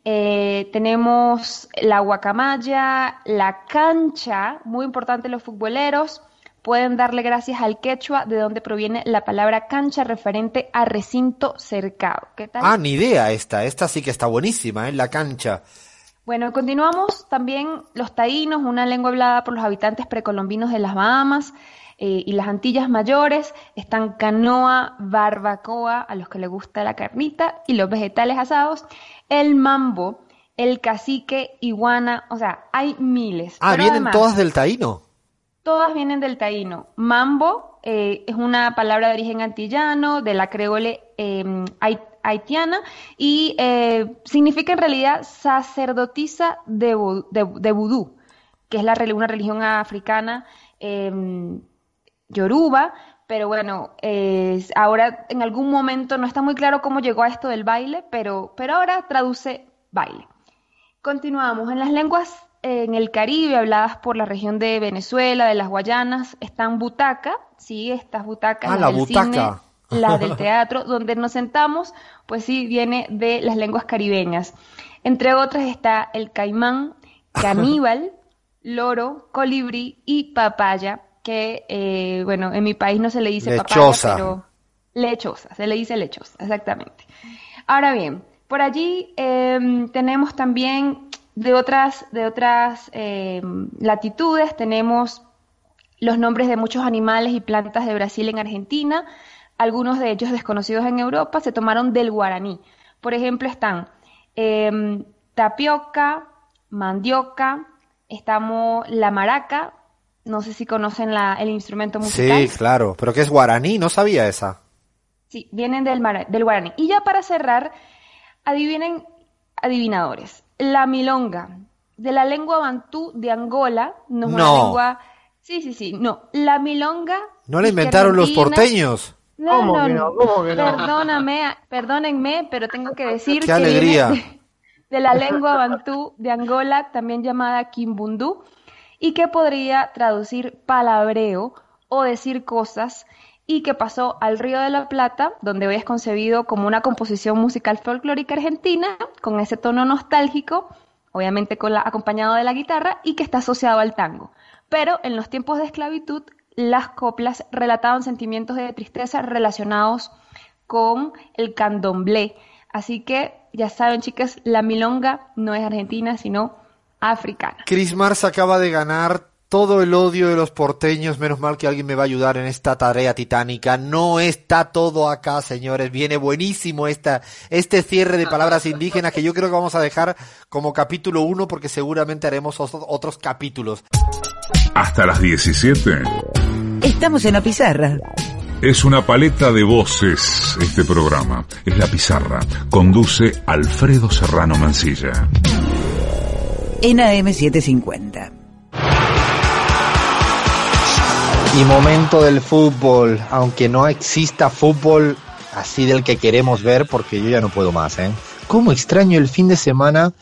S10: Eh, tenemos la guacamaya, la cancha, muy importante los futboleros. Pueden darle gracias al quechua, de donde proviene la palabra cancha referente a recinto cercado. ¿Qué tal?
S1: Ah, ni idea esta. Esta sí que está buenísima, ¿eh? La cancha.
S10: Bueno, continuamos también los taínos, una lengua hablada por los habitantes precolombinos de las Bahamas eh, y las Antillas Mayores. Están canoa, barbacoa, a los que les gusta la carnita y los vegetales asados. El mambo, el cacique, iguana, o sea, hay miles.
S1: Ah, vienen todas del taíno.
S10: Todas vienen del taíno. Mambo eh, es una palabra de origen antillano, de la creole eh, haitiana y eh, significa en realidad sacerdotisa de, de, vudú, que es la, una religión africana em, yoruba, pero bueno, ahora en algún momento no está muy claro cómo llegó a esto del baile, pero, pero ahora traduce baile. Continuamos. En las lenguas en el Caribe, habladas por la región de Venezuela, de las Guayanas, están butaca, sí, estas butacas.
S1: Ah, la butaca
S10: la del teatro, donde nos sentamos, pues sí, viene de las lenguas caribeñas. Entre otras está el caimán, caníbal, loro, colibrí y papaya, que, eh, bueno, en mi país no se le dice papaya, pero lechosa, se le dice lechosa, exactamente. Ahora bien, por allí em, tenemos también de otras, de otras em, latitudes, tenemos los nombres de muchos animales y plantas de Brasil en Argentina, algunos de ellos desconocidos en Europa, se tomaron del guaraní. Por ejemplo, están em, tapioca, mandioca, estamos la maraca, no sé si conocen la, el instrumento musical.
S1: Sí, claro, pero ¿qué es guaraní? No sabía esa.
S10: Sí, vienen del, del guaraní. Y ya para cerrar, adivinen, adivinadores, la milonga, de la lengua bantú de Angola, no es una lengua... Sí, sí, sí, no, la milonga...
S1: ¿No la inventaron los porteños?
S10: No, ¿Cómo no, que no? ¿Cómo que no? Perdóname, perdónenme, pero tengo que decir
S1: ¡Qué alegría!
S10: de la lengua bantú de Angola, también llamada Kimbundu, y que podría traducir palabreo o decir cosas, y que pasó al Río de la Plata, donde hoy es concebido como una composición musical folclórica argentina, con ese tono nostálgico, obviamente con la, acompañado de la guitarra, y que está asociado al tango. Pero en los tiempos de esclavitud, las coplas relataban sentimientos de tristeza relacionados con el candomblé. Así que ya saben, chicas, la milonga no es argentina, sino africana.
S1: Chris Mars acaba de ganar todo el odio de los porteños, menos mal que alguien me va a ayudar en esta tarea titánica. No está todo acá, señores. Viene buenísimo esta, este cierre de palabras indígenas que yo creo que vamos a dejar como capítulo uno porque seguramente haremos otros capítulos.
S3: Hasta las 17.
S4: Estamos en la pizarra.
S3: Es una paleta de voces este programa. Es la pizarra. Conduce Alfredo Serrano Mancilla.
S4: En AM750.
S1: Y momento del fútbol, aunque no exista fútbol así del que queremos ver, porque yo ya no puedo más, ¿eh? ¿Cómo extraño el fin de semana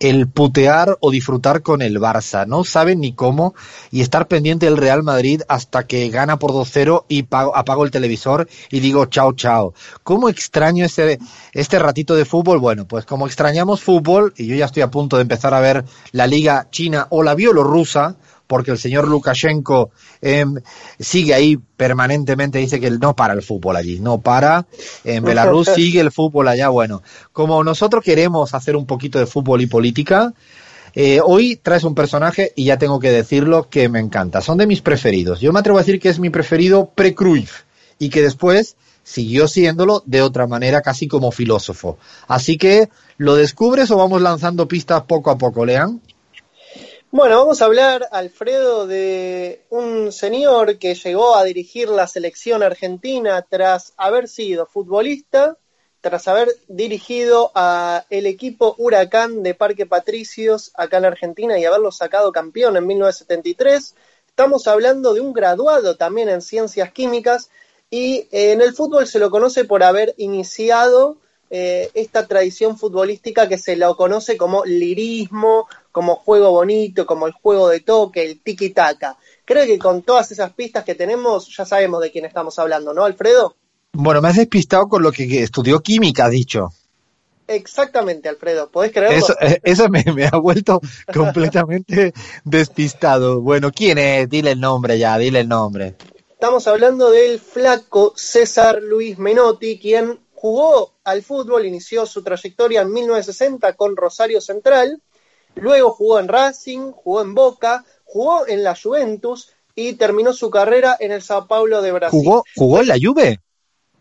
S1: el putear o disfrutar con el Barça. No saben ni cómo y estar pendiente del Real Madrid hasta que gana por 2-0 y apago el televisor y digo chao, chao. ¿Cómo extraño este, este ratito de fútbol? Bueno, pues como extrañamos fútbol, y yo ya estoy a punto de empezar a ver la Liga China o la Bielorrusa, porque el señor Lukashenko em, sigue ahí permanentemente, dice que no para el fútbol allí, no para. En Belarus sigue el fútbol allá. Bueno, como nosotros queremos hacer un poquito de fútbol y política, eh, hoy traes un personaje y ya tengo que decirlo que me encanta. Son de mis preferidos. Yo me atrevo a decir que es mi preferido pre-Cruyff y que después siguió siéndolo de otra manera, casi como filósofo. Así que, ¿lo descubres o vamos lanzando pistas poco a poco, Lean?
S2: Bueno, vamos a hablar, Alfredo, de un señor que llegó a dirigir la selección argentina tras haber sido futbolista, tras haber dirigido a el equipo Huracán de Parque Patricios acá en Argentina y haberlo sacado campeón en 1973. Estamos hablando de un graduado también en ciencias químicas y en el fútbol se lo conoce por haber iniciado eh, esta tradición futbolística que se lo conoce como lirismo, como juego bonito, como el juego de toque, el tiki-taka. Creo que con todas esas pistas que tenemos ya sabemos de quién estamos hablando, ¿no, Alfredo?
S1: Bueno, me has despistado con lo que estudió química, has dicho.
S2: Exactamente, Alfredo, ¿podés creerlo?
S1: Eso, eh, eso me, me, ha vuelto completamente despistado. Bueno, ¿quién es? Dile el nombre ya, dile el nombre.
S2: Estamos hablando del flaco César Luis Menotti, quien jugó al fútbol, inició su trayectoria en 1960 con Rosario Central, luego jugó en Racing, jugó en Boca, jugó en la Juventus y terminó su carrera en el Sao Paulo de Brasil.
S1: ¿Jugó, jugó en la Juve?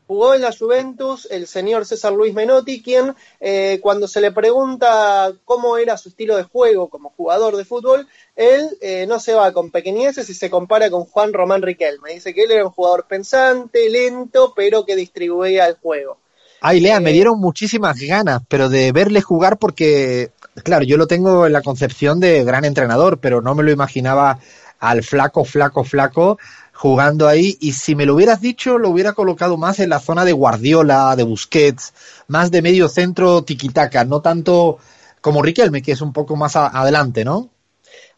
S2: Jugó en la Juventus el señor César Luis Menotti, quien eh, cuando se le pregunta cómo era su estilo de juego como jugador de fútbol, él eh, no se va con pequeñeces y se compara con Juan Román Riquelme. Dice que él era un jugador pensante, lento, pero que distribuía el juego.
S1: Ay, Lea, me dieron muchísimas ganas, pero de verle jugar porque, claro, yo lo tengo en la concepción de gran entrenador, pero no me lo imaginaba al flaco, flaco, flaco jugando ahí y si me lo hubieras dicho lo hubiera colocado más en la zona de Guardiola, de Busquets, más de medio centro tiquitaca, no tanto como Riquelme, que es un poco más adelante, ¿no?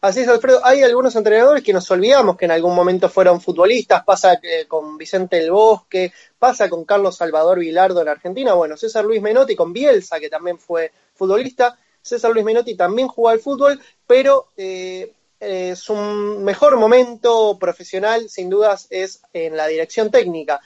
S2: Así es, Alfredo. Hay algunos entrenadores que nos olvidamos que en algún momento fueron futbolistas. Pasa con Vicente El Bosque, pasa con Carlos Salvador Vilardo en Argentina. Bueno, César Luis Menotti con Bielsa, que también fue futbolista. César Luis Menotti también jugó al fútbol, pero eh, eh, su mejor momento profesional, sin dudas, es en la dirección técnica.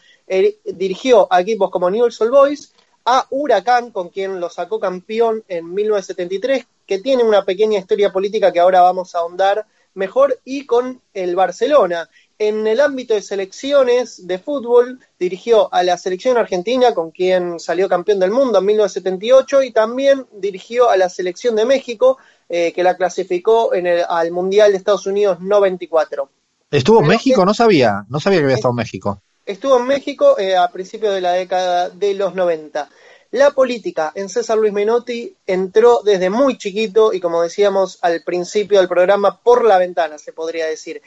S2: dirigió a equipos como Newell's Old Boys, a Huracán, con quien lo sacó campeón en 1973, que tiene una pequeña historia política que ahora vamos a ahondar mejor, y con el Barcelona. En el ámbito de selecciones de fútbol, dirigió a la selección argentina, con quien salió campeón del mundo en 1978, y también dirigió a la selección de México, eh, que la clasificó en el, al Mundial de Estados Unidos 94.
S1: ¿Estuvo en México? No sabía, no sabía que había estado en México.
S2: Estuvo en México eh, a principios de la década de los 90. La política en César Luis Menotti entró desde muy chiquito y como decíamos al principio del programa, por la ventana, se podría decir.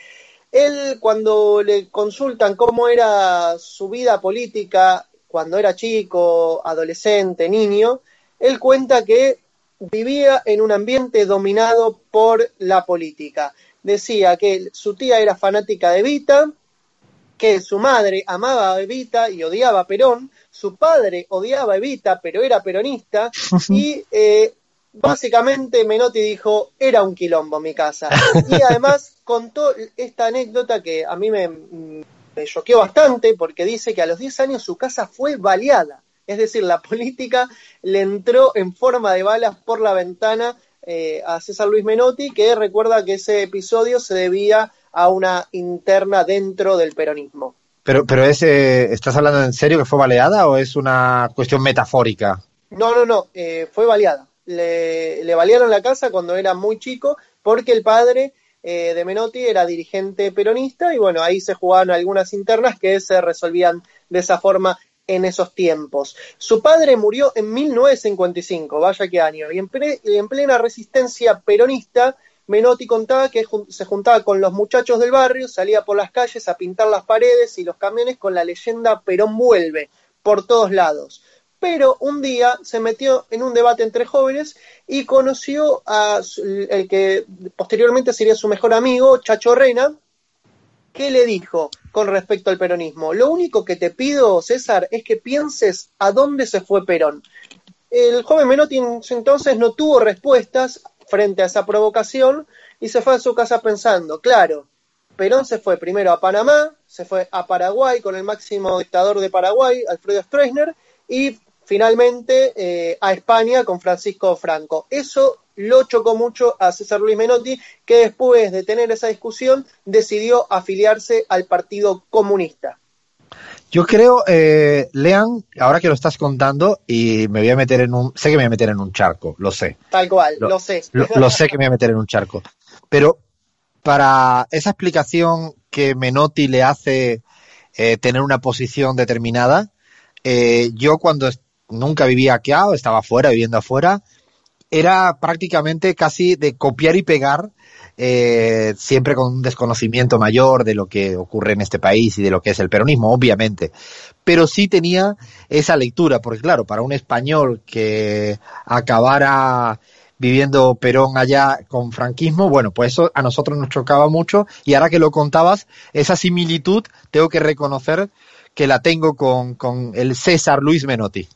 S2: Él cuando le consultan cómo era su vida política cuando era chico, adolescente, niño, él cuenta que vivía en un ambiente dominado por la política. Decía que su tía era fanática de Vita, que su madre amaba a Evita y odiaba a Perón, su padre odiaba a Evita pero era peronista y eh, básicamente Menotti dijo era un quilombo mi casa y además contó esta anécdota que a mí me, me choqueó bastante porque dice que a los 10 años su casa fue baleada, es decir, la política le entró en forma de balas por la ventana eh, a César Luis Menotti que recuerda que ese episodio se debía a una interna dentro del peronismo.
S1: Pero, pero ese, ¿estás hablando en serio que fue baleada o es una cuestión metafórica?
S2: No, no, no, eh, fue baleada. Le, le, balearon la casa cuando era muy chico porque el padre eh, de Menotti era dirigente peronista y bueno, ahí se jugaban algunas internas que se resolvían de esa forma en esos tiempos. Su padre murió en 1955, vaya qué año, y en, en plena resistencia peronista Menotti contaba que se juntaba con los muchachos del barrio, salía por las calles a pintar las paredes y los camiones con la leyenda Perón vuelve por todos lados. Pero un día se metió en un debate entre jóvenes y conoció a el que posteriormente sería su mejor amigo, Chacho Rena, que le dijo con respecto al peronismo, lo único que te pido, César, es que pienses a dónde se fue Perón. El joven Menotti entonces no tuvo respuestas, frente a esa provocación y se fue a su casa pensando, claro, Perón se fue primero a Panamá, se fue a Paraguay con el máximo dictador de Paraguay, Alfredo Stroessner, y finalmente eh, a España con Francisco Franco. Eso lo chocó mucho a César Luis Menotti, que después de tener esa discusión decidió afiliarse al Partido Comunista.
S1: Yo creo, eh, Lean, ahora que lo estás contando, y me voy a meter en un, sé que me voy a meter en un charco, lo sé.
S2: Tal cual, lo, sé.
S1: Lo, sé que me voy a meter en un charco. Pero para esa explicación que Menotti le hace eh, tener una posición determinada, eh, yo cuando nunca vivía aquí, estaba afuera, viviendo afuera, era prácticamente casi de copiar y pegar eh, siempre con un desconocimiento mayor de lo que ocurre en este país y de lo que es el peronismo, obviamente. Pero sí tenía esa lectura, porque claro, para un español que acabara viviendo Perón allá con franquismo, bueno, pues eso a nosotros nos chocaba mucho y ahora que lo contabas, esa similitud tengo que reconocer que la tengo con, con el César Luis Menotti.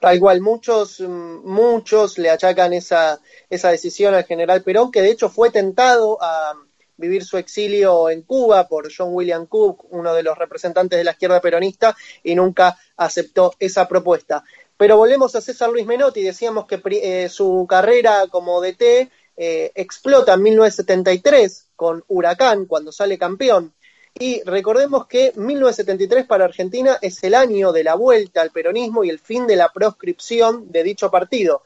S2: Tal cual, muchos, muchos le achacan esa, esa decisión al general Perón, que de hecho fue tentado a vivir su exilio en Cuba por John William Cook, uno de los representantes de la izquierda peronista, y nunca aceptó esa propuesta. Pero volvemos a César Luis Menotti, decíamos que eh, su carrera como DT eh, explota en 1973 con Huracán, cuando sale campeón. Y recordemos que 1973 para Argentina es el año de la vuelta al peronismo y el fin de la proscripción de dicho partido.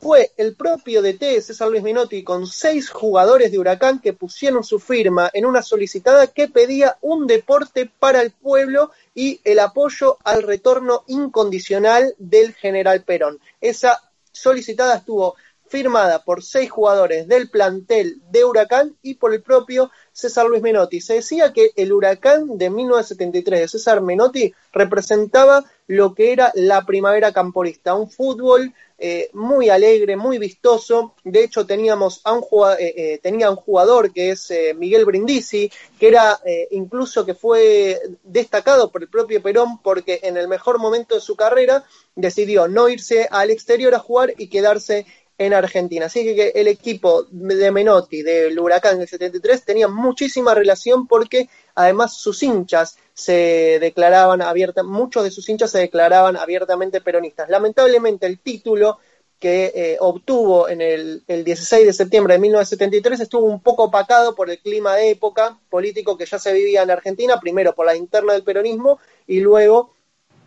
S2: Fue el propio DT César Luis Minotti con seis jugadores de Huracán que pusieron su firma en una solicitada que pedía un deporte para el pueblo y el apoyo al retorno incondicional del general Perón. Esa solicitada estuvo firmada por seis jugadores del plantel de Huracán y por el propio César Luis Menotti. Se decía que el Huracán de 1973 de César Menotti representaba lo que era la primavera camporista, un fútbol eh, muy alegre, muy vistoso. De hecho, teníamos a un, eh, eh, tenía un jugador que es Miguel Brindisi, que era incluso que fue destacado por el propio Perón porque en el mejor momento de su carrera decidió no irse al exterior a jugar y quedarse en Argentina. Así que el equipo de Menotti, del Huracán del 73, tenía muchísima relación porque además sus hinchas se declaraban abiertamente, muchos de sus hinchas se declaraban abiertamente peronistas. Lamentablemente el título que eh, obtuvo en el, 16 de septiembre de 1973 estuvo un poco opacado por el clima de época político que ya se vivía en Argentina, primero por la interna del peronismo y luego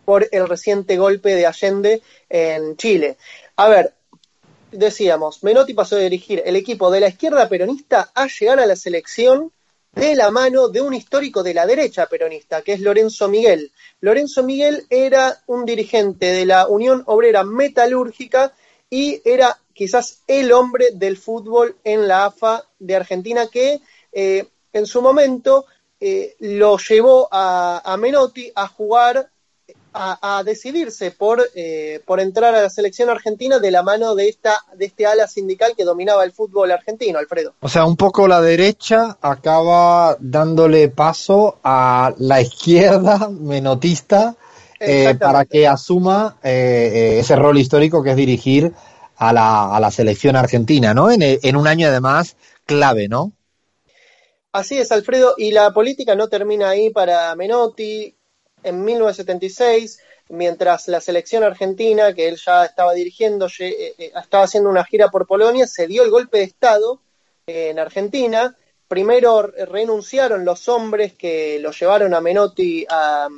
S2: por el reciente golpe de Allende en Chile. A ver, decíamos, Menotti pasó de dirigir el equipo de la izquierda peronista a llegar a la selección de la mano de un histórico de la derecha peronista, que es Lorenzo Miguel. Lorenzo Miguel era un dirigente de la Unión Obrera Metalúrgica y era quizás el hombre del fútbol en la AFA de Argentina que eh, en su momento eh, lo llevó a, Menotti a jugar, a, decidirse por, eh, por entrar a la selección argentina de la mano de, esta, de este ala sindical que dominaba el fútbol argentino, Alfredo.
S1: O sea, un poco la derecha acaba dándole paso a la izquierda menotista eh, para que asuma eh, eh, ese rol histórico que es dirigir a la, a la selección argentina, ¿no? En, en, un año además clave, ¿no?
S2: Así es, Alfredo, y la política no termina ahí para Menotti. En 1976, mientras la selección argentina, que él ya estaba dirigiendo, estaba haciendo una gira por Polonia, se dio el golpe de Estado en Argentina. Primero renunciaron los hombres que lo llevaron a Menotti a,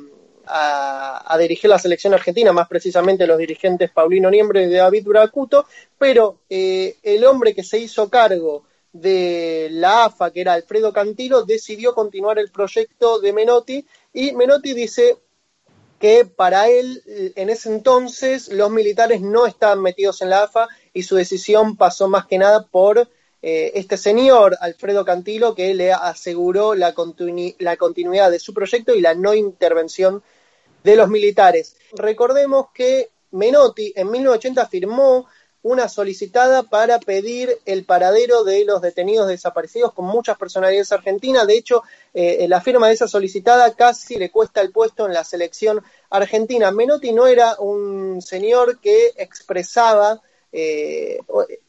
S2: a, dirigir la selección argentina, más precisamente los dirigentes Paulino Niembre y David Bracuto, pero eh, el hombre que se hizo cargo de la AFA, que era Alfredo Cantilo, decidió continuar el proyecto de Menotti y Menotti dice que para él en ese entonces los militares no estaban metidos en la AFA y su decisión pasó más que nada por eh, este señor, Alfredo Cantilo, que le aseguró la, la continuidad de su proyecto y la no intervención de los militares. Recordemos que Menotti en 1980 firmó una solicitada para pedir el paradero de los detenidos desaparecidos con muchas personalidades argentinas. De hecho, eh, la firma de esa solicitada casi le cuesta el puesto en la selección argentina. Menotti no era un señor que expresaba eh,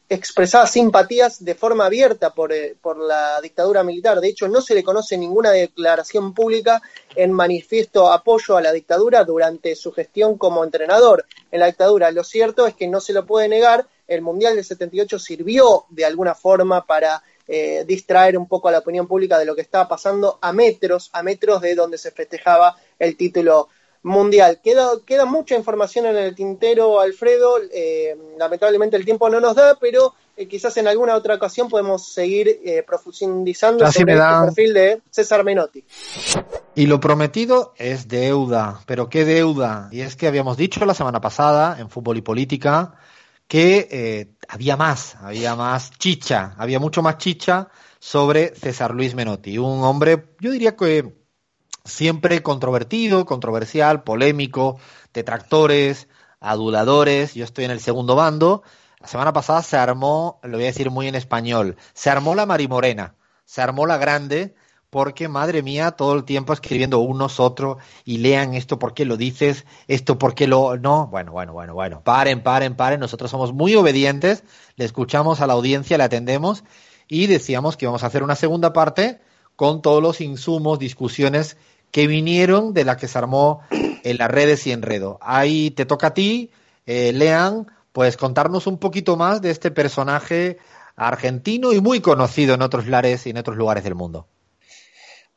S2: expresaba simpatías de forma abierta por, eh, por, la dictadura militar. De hecho, no se le conoce ninguna declaración pública en manifiesto apoyo a la dictadura durante su gestión como entrenador en la dictadura. Lo cierto es que no se lo puede negar, el Mundial del 78 sirvió de alguna forma para eh, distraer un poco a la opinión pública de lo que estaba pasando a metros, a metros de donde se festejaba el título mundial. Queda, queda mucha información en el tintero, Alfredo. Eh, lamentablemente el tiempo no nos da, pero eh, quizás en alguna otra ocasión podemos seguir eh, profundizando sobre el este perfil de César Menotti.
S1: Y lo prometido es deuda, pero ¿qué deuda? Y es que habíamos dicho la semana pasada en Fútbol y Política que había más, había más chicha, había mucho más chicha sobre César Luis Menotti, un hombre, yo diría que siempre controvertido, controversial, polémico, detractores, aduladores, yo estoy en el segundo bando. La semana pasada se armó, lo voy a decir muy en español, se armó la marimorena, se armó la grande, porque madre mía, todo el tiempo escribiendo unos otros y lean esto porque lo dices, esto porque lo no, bueno, bueno, bueno, bueno, paren, paren, paren, nosotros somos muy obedientes, le escuchamos a la audiencia, le atendemos y decíamos que vamos a hacer una segunda parte con todos los insumos, discusiones que vinieron de la que se armó en las redes y enredo. Ahí te toca a ti, eh, Lean, pues contarnos un poquito más de este personaje argentino y muy conocido en otros lares y en otros lugares del mundo.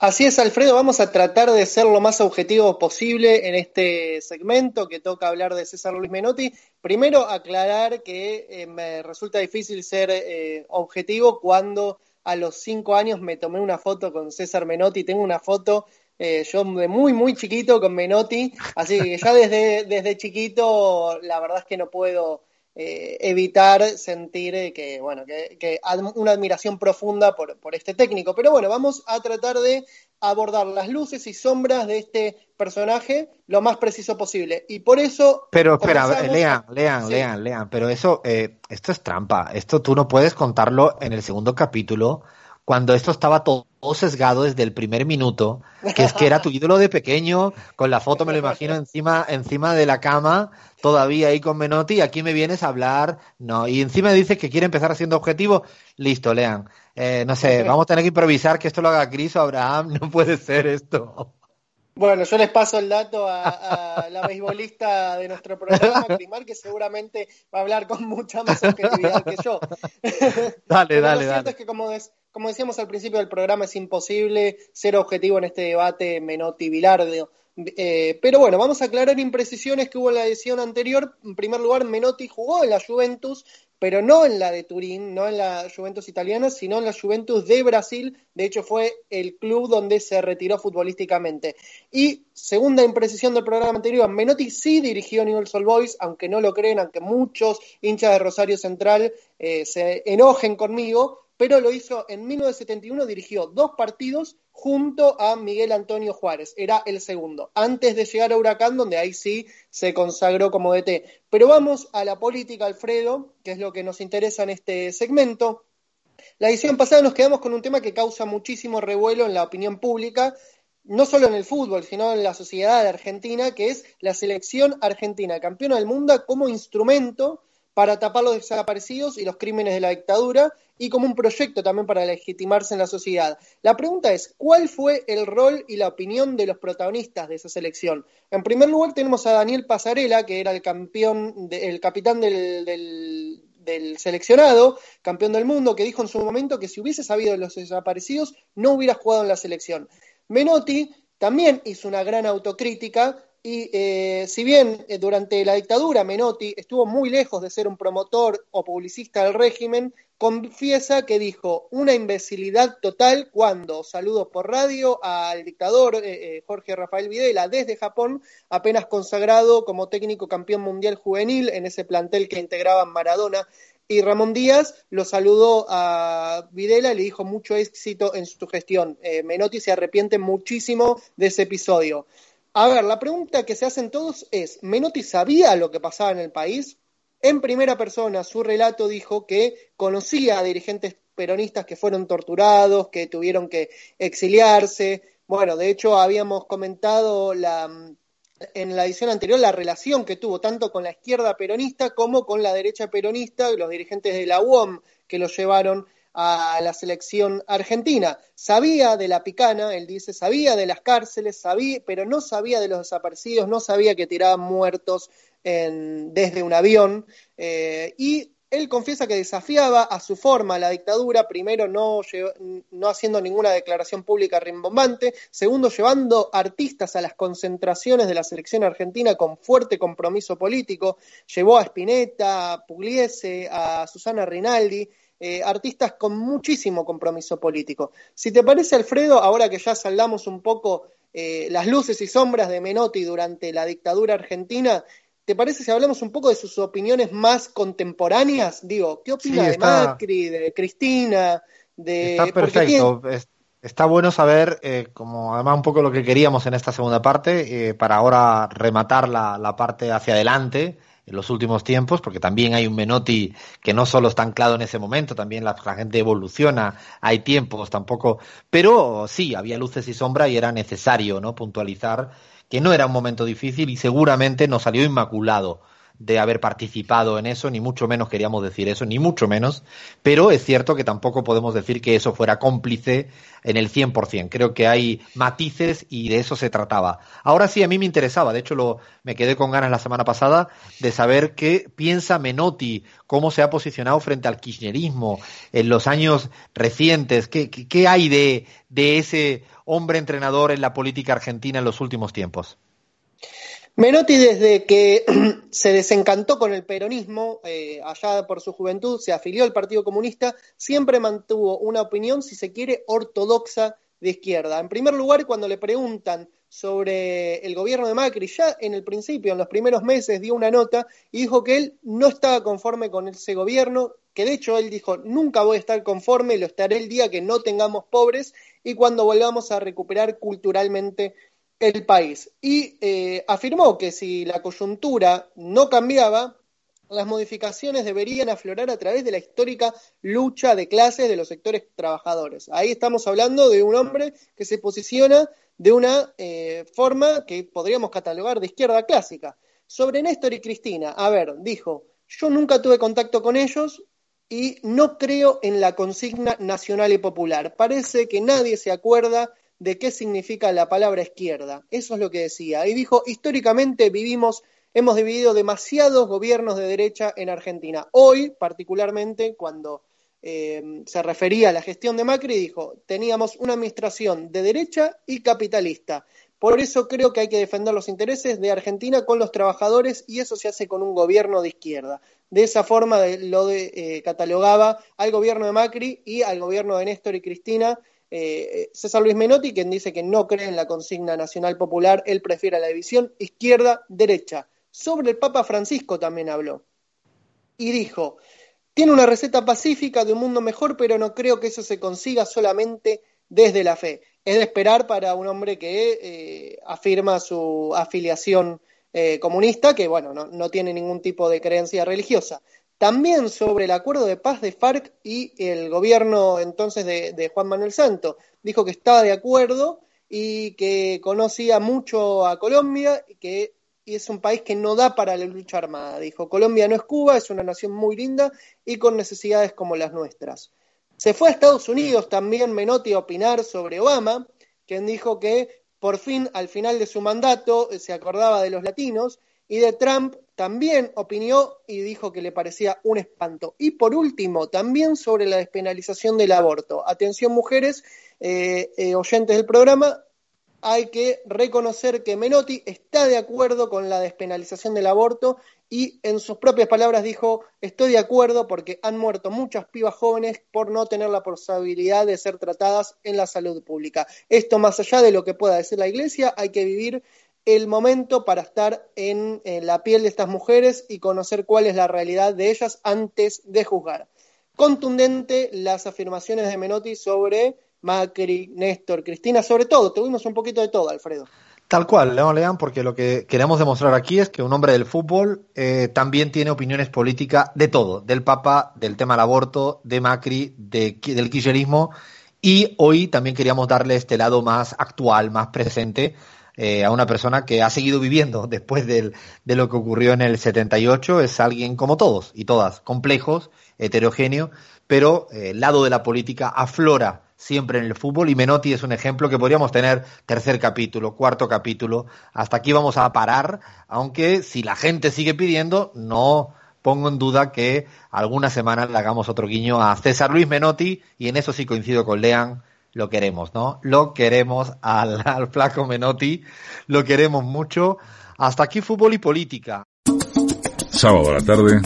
S2: Así es, Alfredo, vamos a tratar de ser lo más objetivo posible en este segmento que toca hablar de César Luis Menotti. Primero, aclarar que eh, me resulta difícil ser eh, objetivo cuando a los cinco años me tomé una foto con César Menotti. Tengo una foto eh, yo de muy, muy chiquito con Menotti, así que ya desde, desde chiquito la verdad es que no puedo eh, evitar sentir eh, que, bueno, que, una admiración profunda por, por este técnico. Pero bueno, vamos a tratar de abordar las luces y sombras de este personaje lo más preciso posible. Y por eso...
S1: Pero espera, lean, lean, lean, lean, pero eso, esto es trampa. Esto tú no puedes contarlo en el segundo capítulo cuando esto estaba todo sesgado desde el primer minuto, que es que era tu ídolo de pequeño, con la foto me lo imagino encima, encima de la cama, todavía ahí con Menotti, y aquí me vienes a hablar, no, y encima dices que quiere empezar haciendo objetivo, listo, lean. Eh, no sé, vamos a tener que improvisar que esto lo haga Cris o Abraham, no puede ser esto.
S2: Bueno, yo les paso el dato a, la beisbolista de nuestro programa, Crimar, que seguramente va a hablar con mucha más objetividad que yo.
S1: Dale, dale,
S2: lo cierto es que, como, como decíamos al principio del programa, es imposible ser objetivo en este debate Menotti-Bilardo. Eh, pero bueno, vamos a aclarar imprecisiones que hubo en la edición anterior. En primer lugar, Menotti jugó en la Juventus, pero no en la de Turín, no en la Juventus italiana, sino en la Juventus de Brasil. De hecho, fue el club donde se retiró futbolísticamente. Y segunda imprecisión del programa anterior, Menotti sí dirigió Newell's Old Boys, aunque no lo creen, aunque muchos hinchas de Rosario Central eh, se enojen conmigo, pero lo hizo en 1971, dirigió dos partidos junto a Miguel Antonio Juárez. Era el segundo, antes de llegar a Huracán, donde ahí sí se consagró como DT. Pero vamos a la política, Alfredo, que es lo que nos interesa en este segmento. La edición pasada nos quedamos con un tema que causa muchísimo revuelo en la opinión pública, no solo en el fútbol, sino en la sociedad argentina, que es la selección argentina, campeona del mundo, como instrumento para tapar los desaparecidos y los crímenes de la dictadura y como un proyecto también para legitimarse en la sociedad. La pregunta es, ¿cuál fue el rol y la opinión de los protagonistas de esa selección? En primer lugar tenemos a Daniel Pasarela, que era el campeón, el capitán del, del seleccionado, campeón del mundo, que dijo en su momento que si hubiese sabido de los desaparecidos no hubiera jugado en la selección. Menotti también hizo una gran autocrítica y eh, si bien eh, durante la dictadura Menotti estuvo muy lejos de ser un promotor o publicista del régimen, confiesa que dijo una imbecilidad total cuando saludó por radio al dictador eh, Jorge Rafael Videla desde Japón, apenas consagrado como técnico campeón mundial juvenil en ese plantel que integraban Maradona y Ramón Díaz lo saludó a Videla y le dijo mucho éxito en su gestión. Menotti se arrepiente muchísimo de ese episodio. A ver, la pregunta que se hacen todos es, ¿Menotti sabía lo que pasaba en el país? En primera persona, su relato dijo que conocía a dirigentes peronistas que fueron torturados, que tuvieron que exiliarse. Bueno, de hecho, habíamos comentado la, en la edición anterior la relación que tuvo tanto con la izquierda peronista como con la derecha peronista, los dirigentes de la UOM que lo llevaron a la selección argentina. Sabía de la picana, él dice, sabía de las cárceles, sabía, pero no sabía de los desaparecidos, no sabía que tiraban muertos desde un avión. Eh, y él confiesa que desafiaba a su forma la dictadura, primero no, no, haciendo ninguna declaración pública rimbombante, segundo llevando artistas a las concentraciones de la selección argentina con fuerte compromiso político, llevó a Spinetta, a Pugliese, a Susana Rinaldi, eh, artistas con muchísimo compromiso político. Si te parece, Alfredo, ahora que ya saldamos un poco eh, las luces y sombras de Menotti durante la dictadura argentina, ¿te parece si hablamos un poco de sus opiniones más contemporáneas? Digo, ¿qué opina de Macri, de Cristina? De...
S1: Está perfecto. Está bueno saber, eh, como además un poco lo que queríamos en esta segunda parte, para ahora rematar la, la parte hacia adelante en los últimos tiempos, porque también hay un Menotti que no solo está anclado en ese momento, también la, gente evoluciona, hay tiempos tampoco, pero sí, había luces y sombras y era necesario ¿no? puntualizar que no era un momento difícil y seguramente no salió inmaculado de haber participado en eso, ni mucho menos queríamos decir eso, ni mucho menos, pero es cierto que tampoco podemos decir que eso fuera cómplice en el 100%. Creo que hay matices y de eso se trataba. Ahora sí, a mí me interesaba, de hecho lo, me quedé con ganas la semana pasada de saber qué piensa Menotti, cómo se ha posicionado frente al kirchnerismo en los años recientes, qué, qué hay de, de ese hombre entrenador en la política argentina en los últimos tiempos.
S2: Menotti desde que se desencantó con el peronismo, eh, allá por su juventud, se afilió al Partido Comunista, siempre mantuvo una opinión, si se quiere, ortodoxa de izquierda. En primer lugar, cuando le preguntan sobre el gobierno de Macri, ya en el principio, en los primeros meses, dio una nota y dijo que él no estaba conforme con ese gobierno, que de hecho él dijo, nunca voy a estar conforme, lo estaré el día que no tengamos pobres y cuando volvamos a recuperar culturalmente el país y eh, afirmó que si la coyuntura no cambiaba, las modificaciones deberían aflorar a través de la histórica lucha de clases de los sectores trabajadores. Ahí estamos hablando de un hombre que se posiciona de una eh, forma que podríamos catalogar de izquierda clásica. Sobre Néstor y Cristina, a ver, dijo, yo nunca tuve contacto con ellos y no creo en la consigna nacional y popular. Parece que nadie se acuerda de qué significa la palabra izquierda. Eso es lo que decía. Y dijo, históricamente vivimos hemos dividido demasiados gobiernos de derecha en Argentina. Hoy, particularmente, cuando eh, se refería a la gestión de Macri, dijo, teníamos una administración de derecha y capitalista. Por eso creo que hay que defender los intereses de Argentina con los trabajadores y eso se hace con un gobierno de izquierda. De esa forma lo eh, catalogaba al gobierno de Macri y al gobierno de Néstor y Cristina. Eh, César Luis Menotti, quien dice que no cree en la consigna nacional popular, él prefiere la división izquierda-derecha. Sobre el Papa Francisco también habló. Y dijo, tiene una receta pacífica de un mundo mejor, pero no creo que eso se consiga solamente desde la fe. Es de esperar para un hombre que eh, afirma su afiliación eh, comunista, que bueno, no, tiene ningún tipo de creencia religiosa. También sobre el acuerdo de paz de FARC y el gobierno entonces de, Juan Manuel Santo. Dijo que estaba de acuerdo y que conocía mucho a Colombia, y que y es un país que no da para la lucha armada. Dijo, Colombia no es Cuba, es una nación muy linda y con necesidades como las nuestras. Se fue a Estados Unidos también Menotti a opinar sobre Obama, quien dijo que por fin, al final de su mandato, se acordaba de los latinos, y de Trump también opinó y dijo que le parecía un espanto. Y por último, también sobre la despenalización del aborto. Atención mujeres, eh, eh, oyentes del programa, hay que reconocer que Menotti está de acuerdo con la despenalización del aborto y en sus propias palabras dijo, estoy de acuerdo porque han muerto muchas pibas jóvenes por no tener la posibilidad de ser tratadas en la salud pública. Esto más allá de lo que pueda decir la Iglesia, hay que vivir el momento para estar en, la piel de estas mujeres y conocer cuál es la realidad de ellas antes de juzgar. Contundente las afirmaciones de Menotti sobre Macri, Néstor, Cristina, sobre todo, tuvimos un poquito de todo, Alfredo.
S1: Tal cual, León Leán, porque lo que queremos demostrar aquí es que un hombre del fútbol eh, también tiene opiniones políticas de todo, del Papa, del tema del aborto, de Macri, de, del kirchnerismo, y hoy también queríamos darle este lado más actual, más presente, eh, a una persona que ha seguido viviendo después de lo que ocurrió en el 78, es alguien como todos y todas, complejos, heterogéneo, pero eh, el lado de la política aflora siempre en el fútbol y Menotti es un ejemplo que podríamos tener tercer capítulo, cuarto capítulo, hasta aquí vamos a parar, aunque si la gente sigue pidiendo, no pongo en duda que alguna semana le hagamos otro guiño a César Luis Menotti y en eso sí coincido con Lean, lo queremos, ¿no? Lo queremos al, al flaco Menotti, lo queremos mucho. Hasta aquí fútbol y política.
S3: Sábado a la tarde.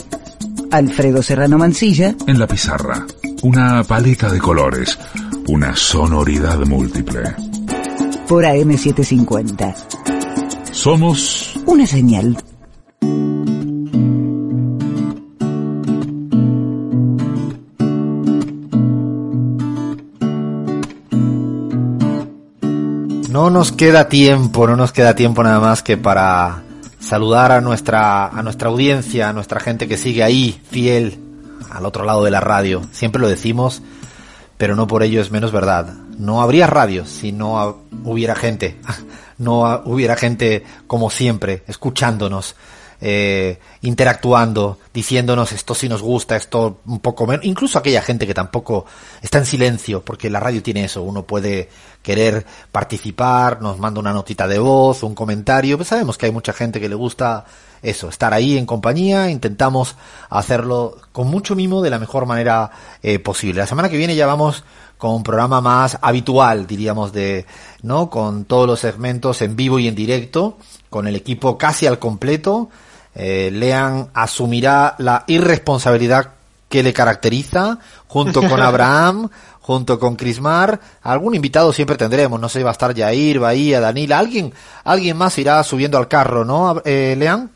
S4: Alfredo Serrano Mancilla.
S3: En la pizarra. Una paleta de colores una sonoridad múltiple.
S4: Por AM750.
S3: Somos
S4: una señal.
S1: No nos queda tiempo, no nos queda tiempo nada más que para saludar a nuestra, a nuestra audiencia, a nuestra gente que sigue ahí, fiel, al otro lado de la radio. Siempre lo decimos, pero no por ello es menos verdad. No habría radio si no hubiera gente, no hubiera gente como siempre, escuchándonos, eh, interactuando, diciéndonos esto sí nos gusta, esto un poco menos, incluso aquella gente que tampoco está en silencio, porque la radio tiene eso, uno puede querer participar, nos manda una notita de voz, un comentario, pues sabemos que hay mucha gente que le gusta eso, estar ahí en compañía, intentamos hacerlo con mucho mimo de la mejor manera eh, posible. La semana que viene ya vamos con un programa más habitual, diríamos, de, ¿no? Con todos los segmentos en vivo y en directo, con el equipo casi al completo. Eh, Lean asumirá la irresponsabilidad que le caracteriza, junto con Abraham, junto con Crismar. Algún invitado siempre tendremos, no sé, va a estar Jair, Bahía, Danila, alguien, alguien más irá subiendo al carro, ¿no, eh, Lean?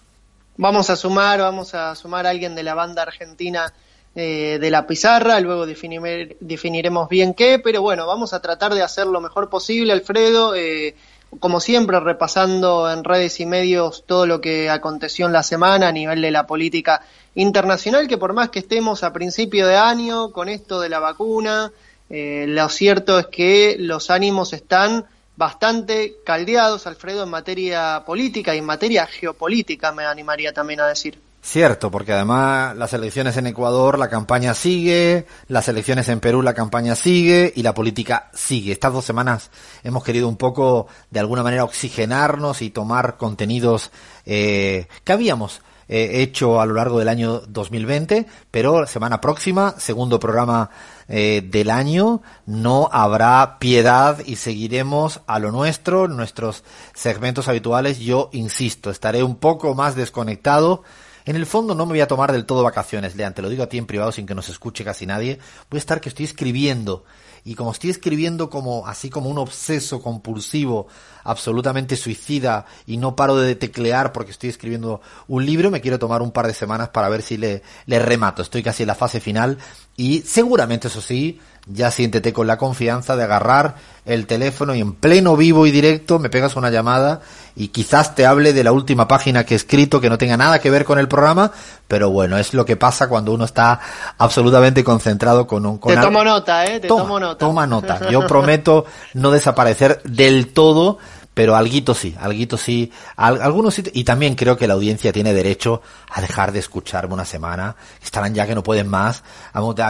S2: Vamos a sumar, vamos a sumar a alguien de la banda argentina eh, de la pizarra, luego definiremos bien qué, pero bueno, vamos a tratar de hacer lo mejor posible, Alfredo. Eh, como siempre, repasando en redes y medios todo lo que aconteció en la semana a nivel de la política internacional, que por más que estemos a principio de año con esto de la vacuna, eh, lo cierto es que los ánimos están bastante caldeados, Alfredo, en materia política y en materia geopolítica, me animaría también a decir.
S1: Cierto, porque además las elecciones en Ecuador, la campaña sigue, las elecciones en Perú, la campaña sigue y la política sigue. Estas dos semanas hemos querido un poco, de alguna manera, oxigenarnos y tomar contenidos eh, que habíamos eh, hecho a lo largo del año 2020, pero semana próxima, segundo programa eh, del año, no habrá piedad y seguiremos a lo nuestro, nuestros segmentos habituales. Yo insisto, estaré un poco más desconectado. En el fondo no me voy a tomar del todo vacaciones, Lean, te lo digo a ti en privado sin que nos escuche casi nadie. Voy a estar que estoy escribiendo y como estoy escribiendo como así como un obseso compulsivo absolutamente suicida y no paro de teclear porque estoy escribiendo un libro, me quiero tomar un par de semanas para ver si le remato. Estoy casi en la fase final y seguramente eso sí, ya siéntete con la confianza de agarrar el teléfono y en pleno vivo y directo me pegas una llamada y quizás te hable de la última página que he escrito que no tenga nada que ver con el programa, pero bueno, es lo que pasa cuando uno está absolutamente concentrado con un... Con
S2: te tomo nota, ¿eh? Te tomo nota.
S1: Toma nota. Yo prometo no desaparecer del todo pero alguito sí, alguito sí, algunos sí, y también creo que la audiencia tiene derecho a dejar de escucharme una semana, estarán ya que no pueden más,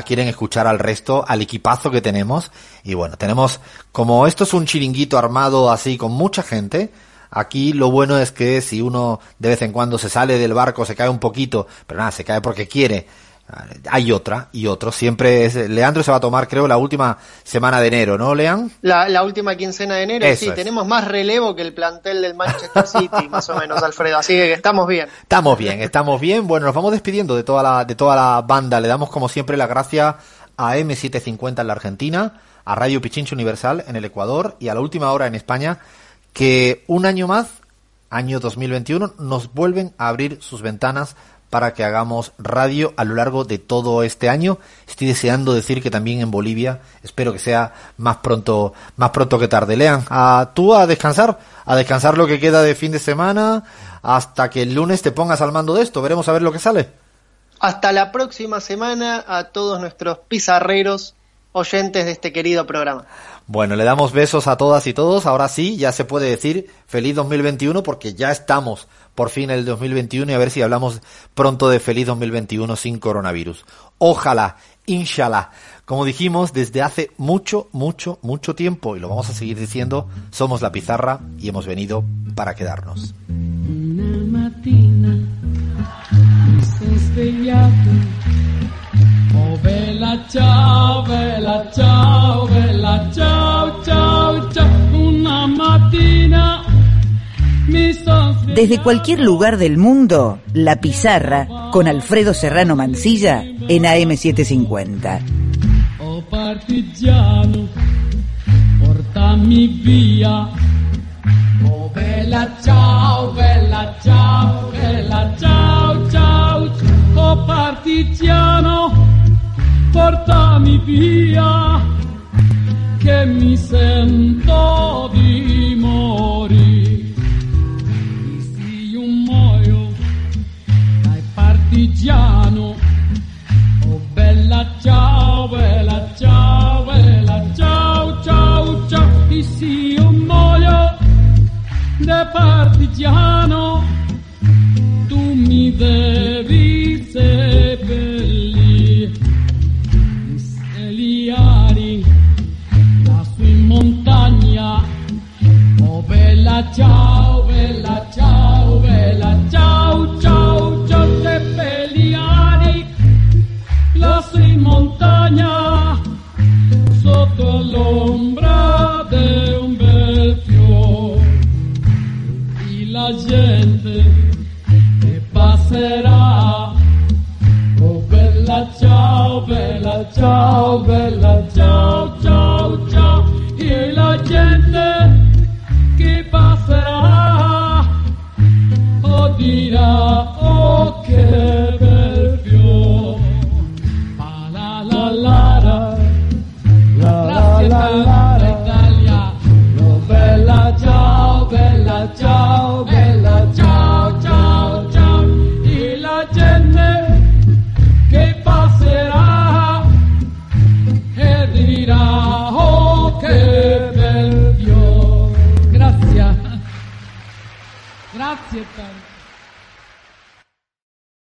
S1: quieren escuchar al resto, al equipazo que tenemos, y bueno, tenemos, como esto es un chiringuito armado así con mucha gente, Aquí lo bueno es que si uno de vez en cuando se sale del barco, se cae un poquito, pero nada, se cae porque quiere, hay otra y otro. Siempre es. Leandro se va a tomar, creo, la última semana de enero, ¿no, Lean?
S2: La, última quincena de enero, sí. Tenemos más relevo que el plantel del Manchester City, más o menos, Alfredo. Así que estamos bien.
S1: Estamos bien, estamos bien. Bueno, nos vamos despidiendo de toda la, de toda la banda. Le damos, como siempre, la gracia a M750 en la Argentina, a Radio Pichincho Universal en el Ecuador y a la última hora en España, que un año más, año 2021, nos vuelven a abrir sus ventanas para que hagamos radio a lo largo de todo este año. Estoy deseando decir que también en Bolivia, espero que sea más pronto, más pronto que tarde. Lean, a tú a descansar, a descansar lo que queda de fin de semana, hasta que el lunes te pongas al mando de esto. Veremos a ver lo que sale.
S2: Hasta la próxima semana a todos nuestros pizarreros oyentes de este querido programa.
S1: Bueno, le damos besos a todas y todos. Ahora sí, ya se puede decir feliz 2021 porque ya estamos por fin el 2021 y a ver si hablamos pronto de feliz 2021 sin coronavirus. Ojalá, inshallah. Como dijimos desde hace mucho, mucho, mucho tiempo y lo vamos a seguir diciendo, somos la pizarra y hemos venido para quedarnos. Oh bella ciao, bella ciao, bella ciao, ciao, ciao, una mattina
S4: desde cualquier lugar del mundo, La Pizarra con Alfredo Serrano Mancilla en AM750. Oh partigiano, portami via. Oh bella ciao, bella ciao, bella ciao, ciao. Oh partigiano, portami via. Che mi sento di morire. Partigiano. Oh bella ciao, bella ciao, bella ciao, ciao, ciao. E se io muoio da partigiano, tu mi devi seppellire. Steliari, lassù in montagna. Oh bella ciao, bella ciao, bella ciao, ciao. montagna sotto l'ombra di un bel fiore e la gente che passerà. Oh bella ciao bella ciao bella ciao ciao ciao. E la gente che passerà. Oh dirà oh che tanto.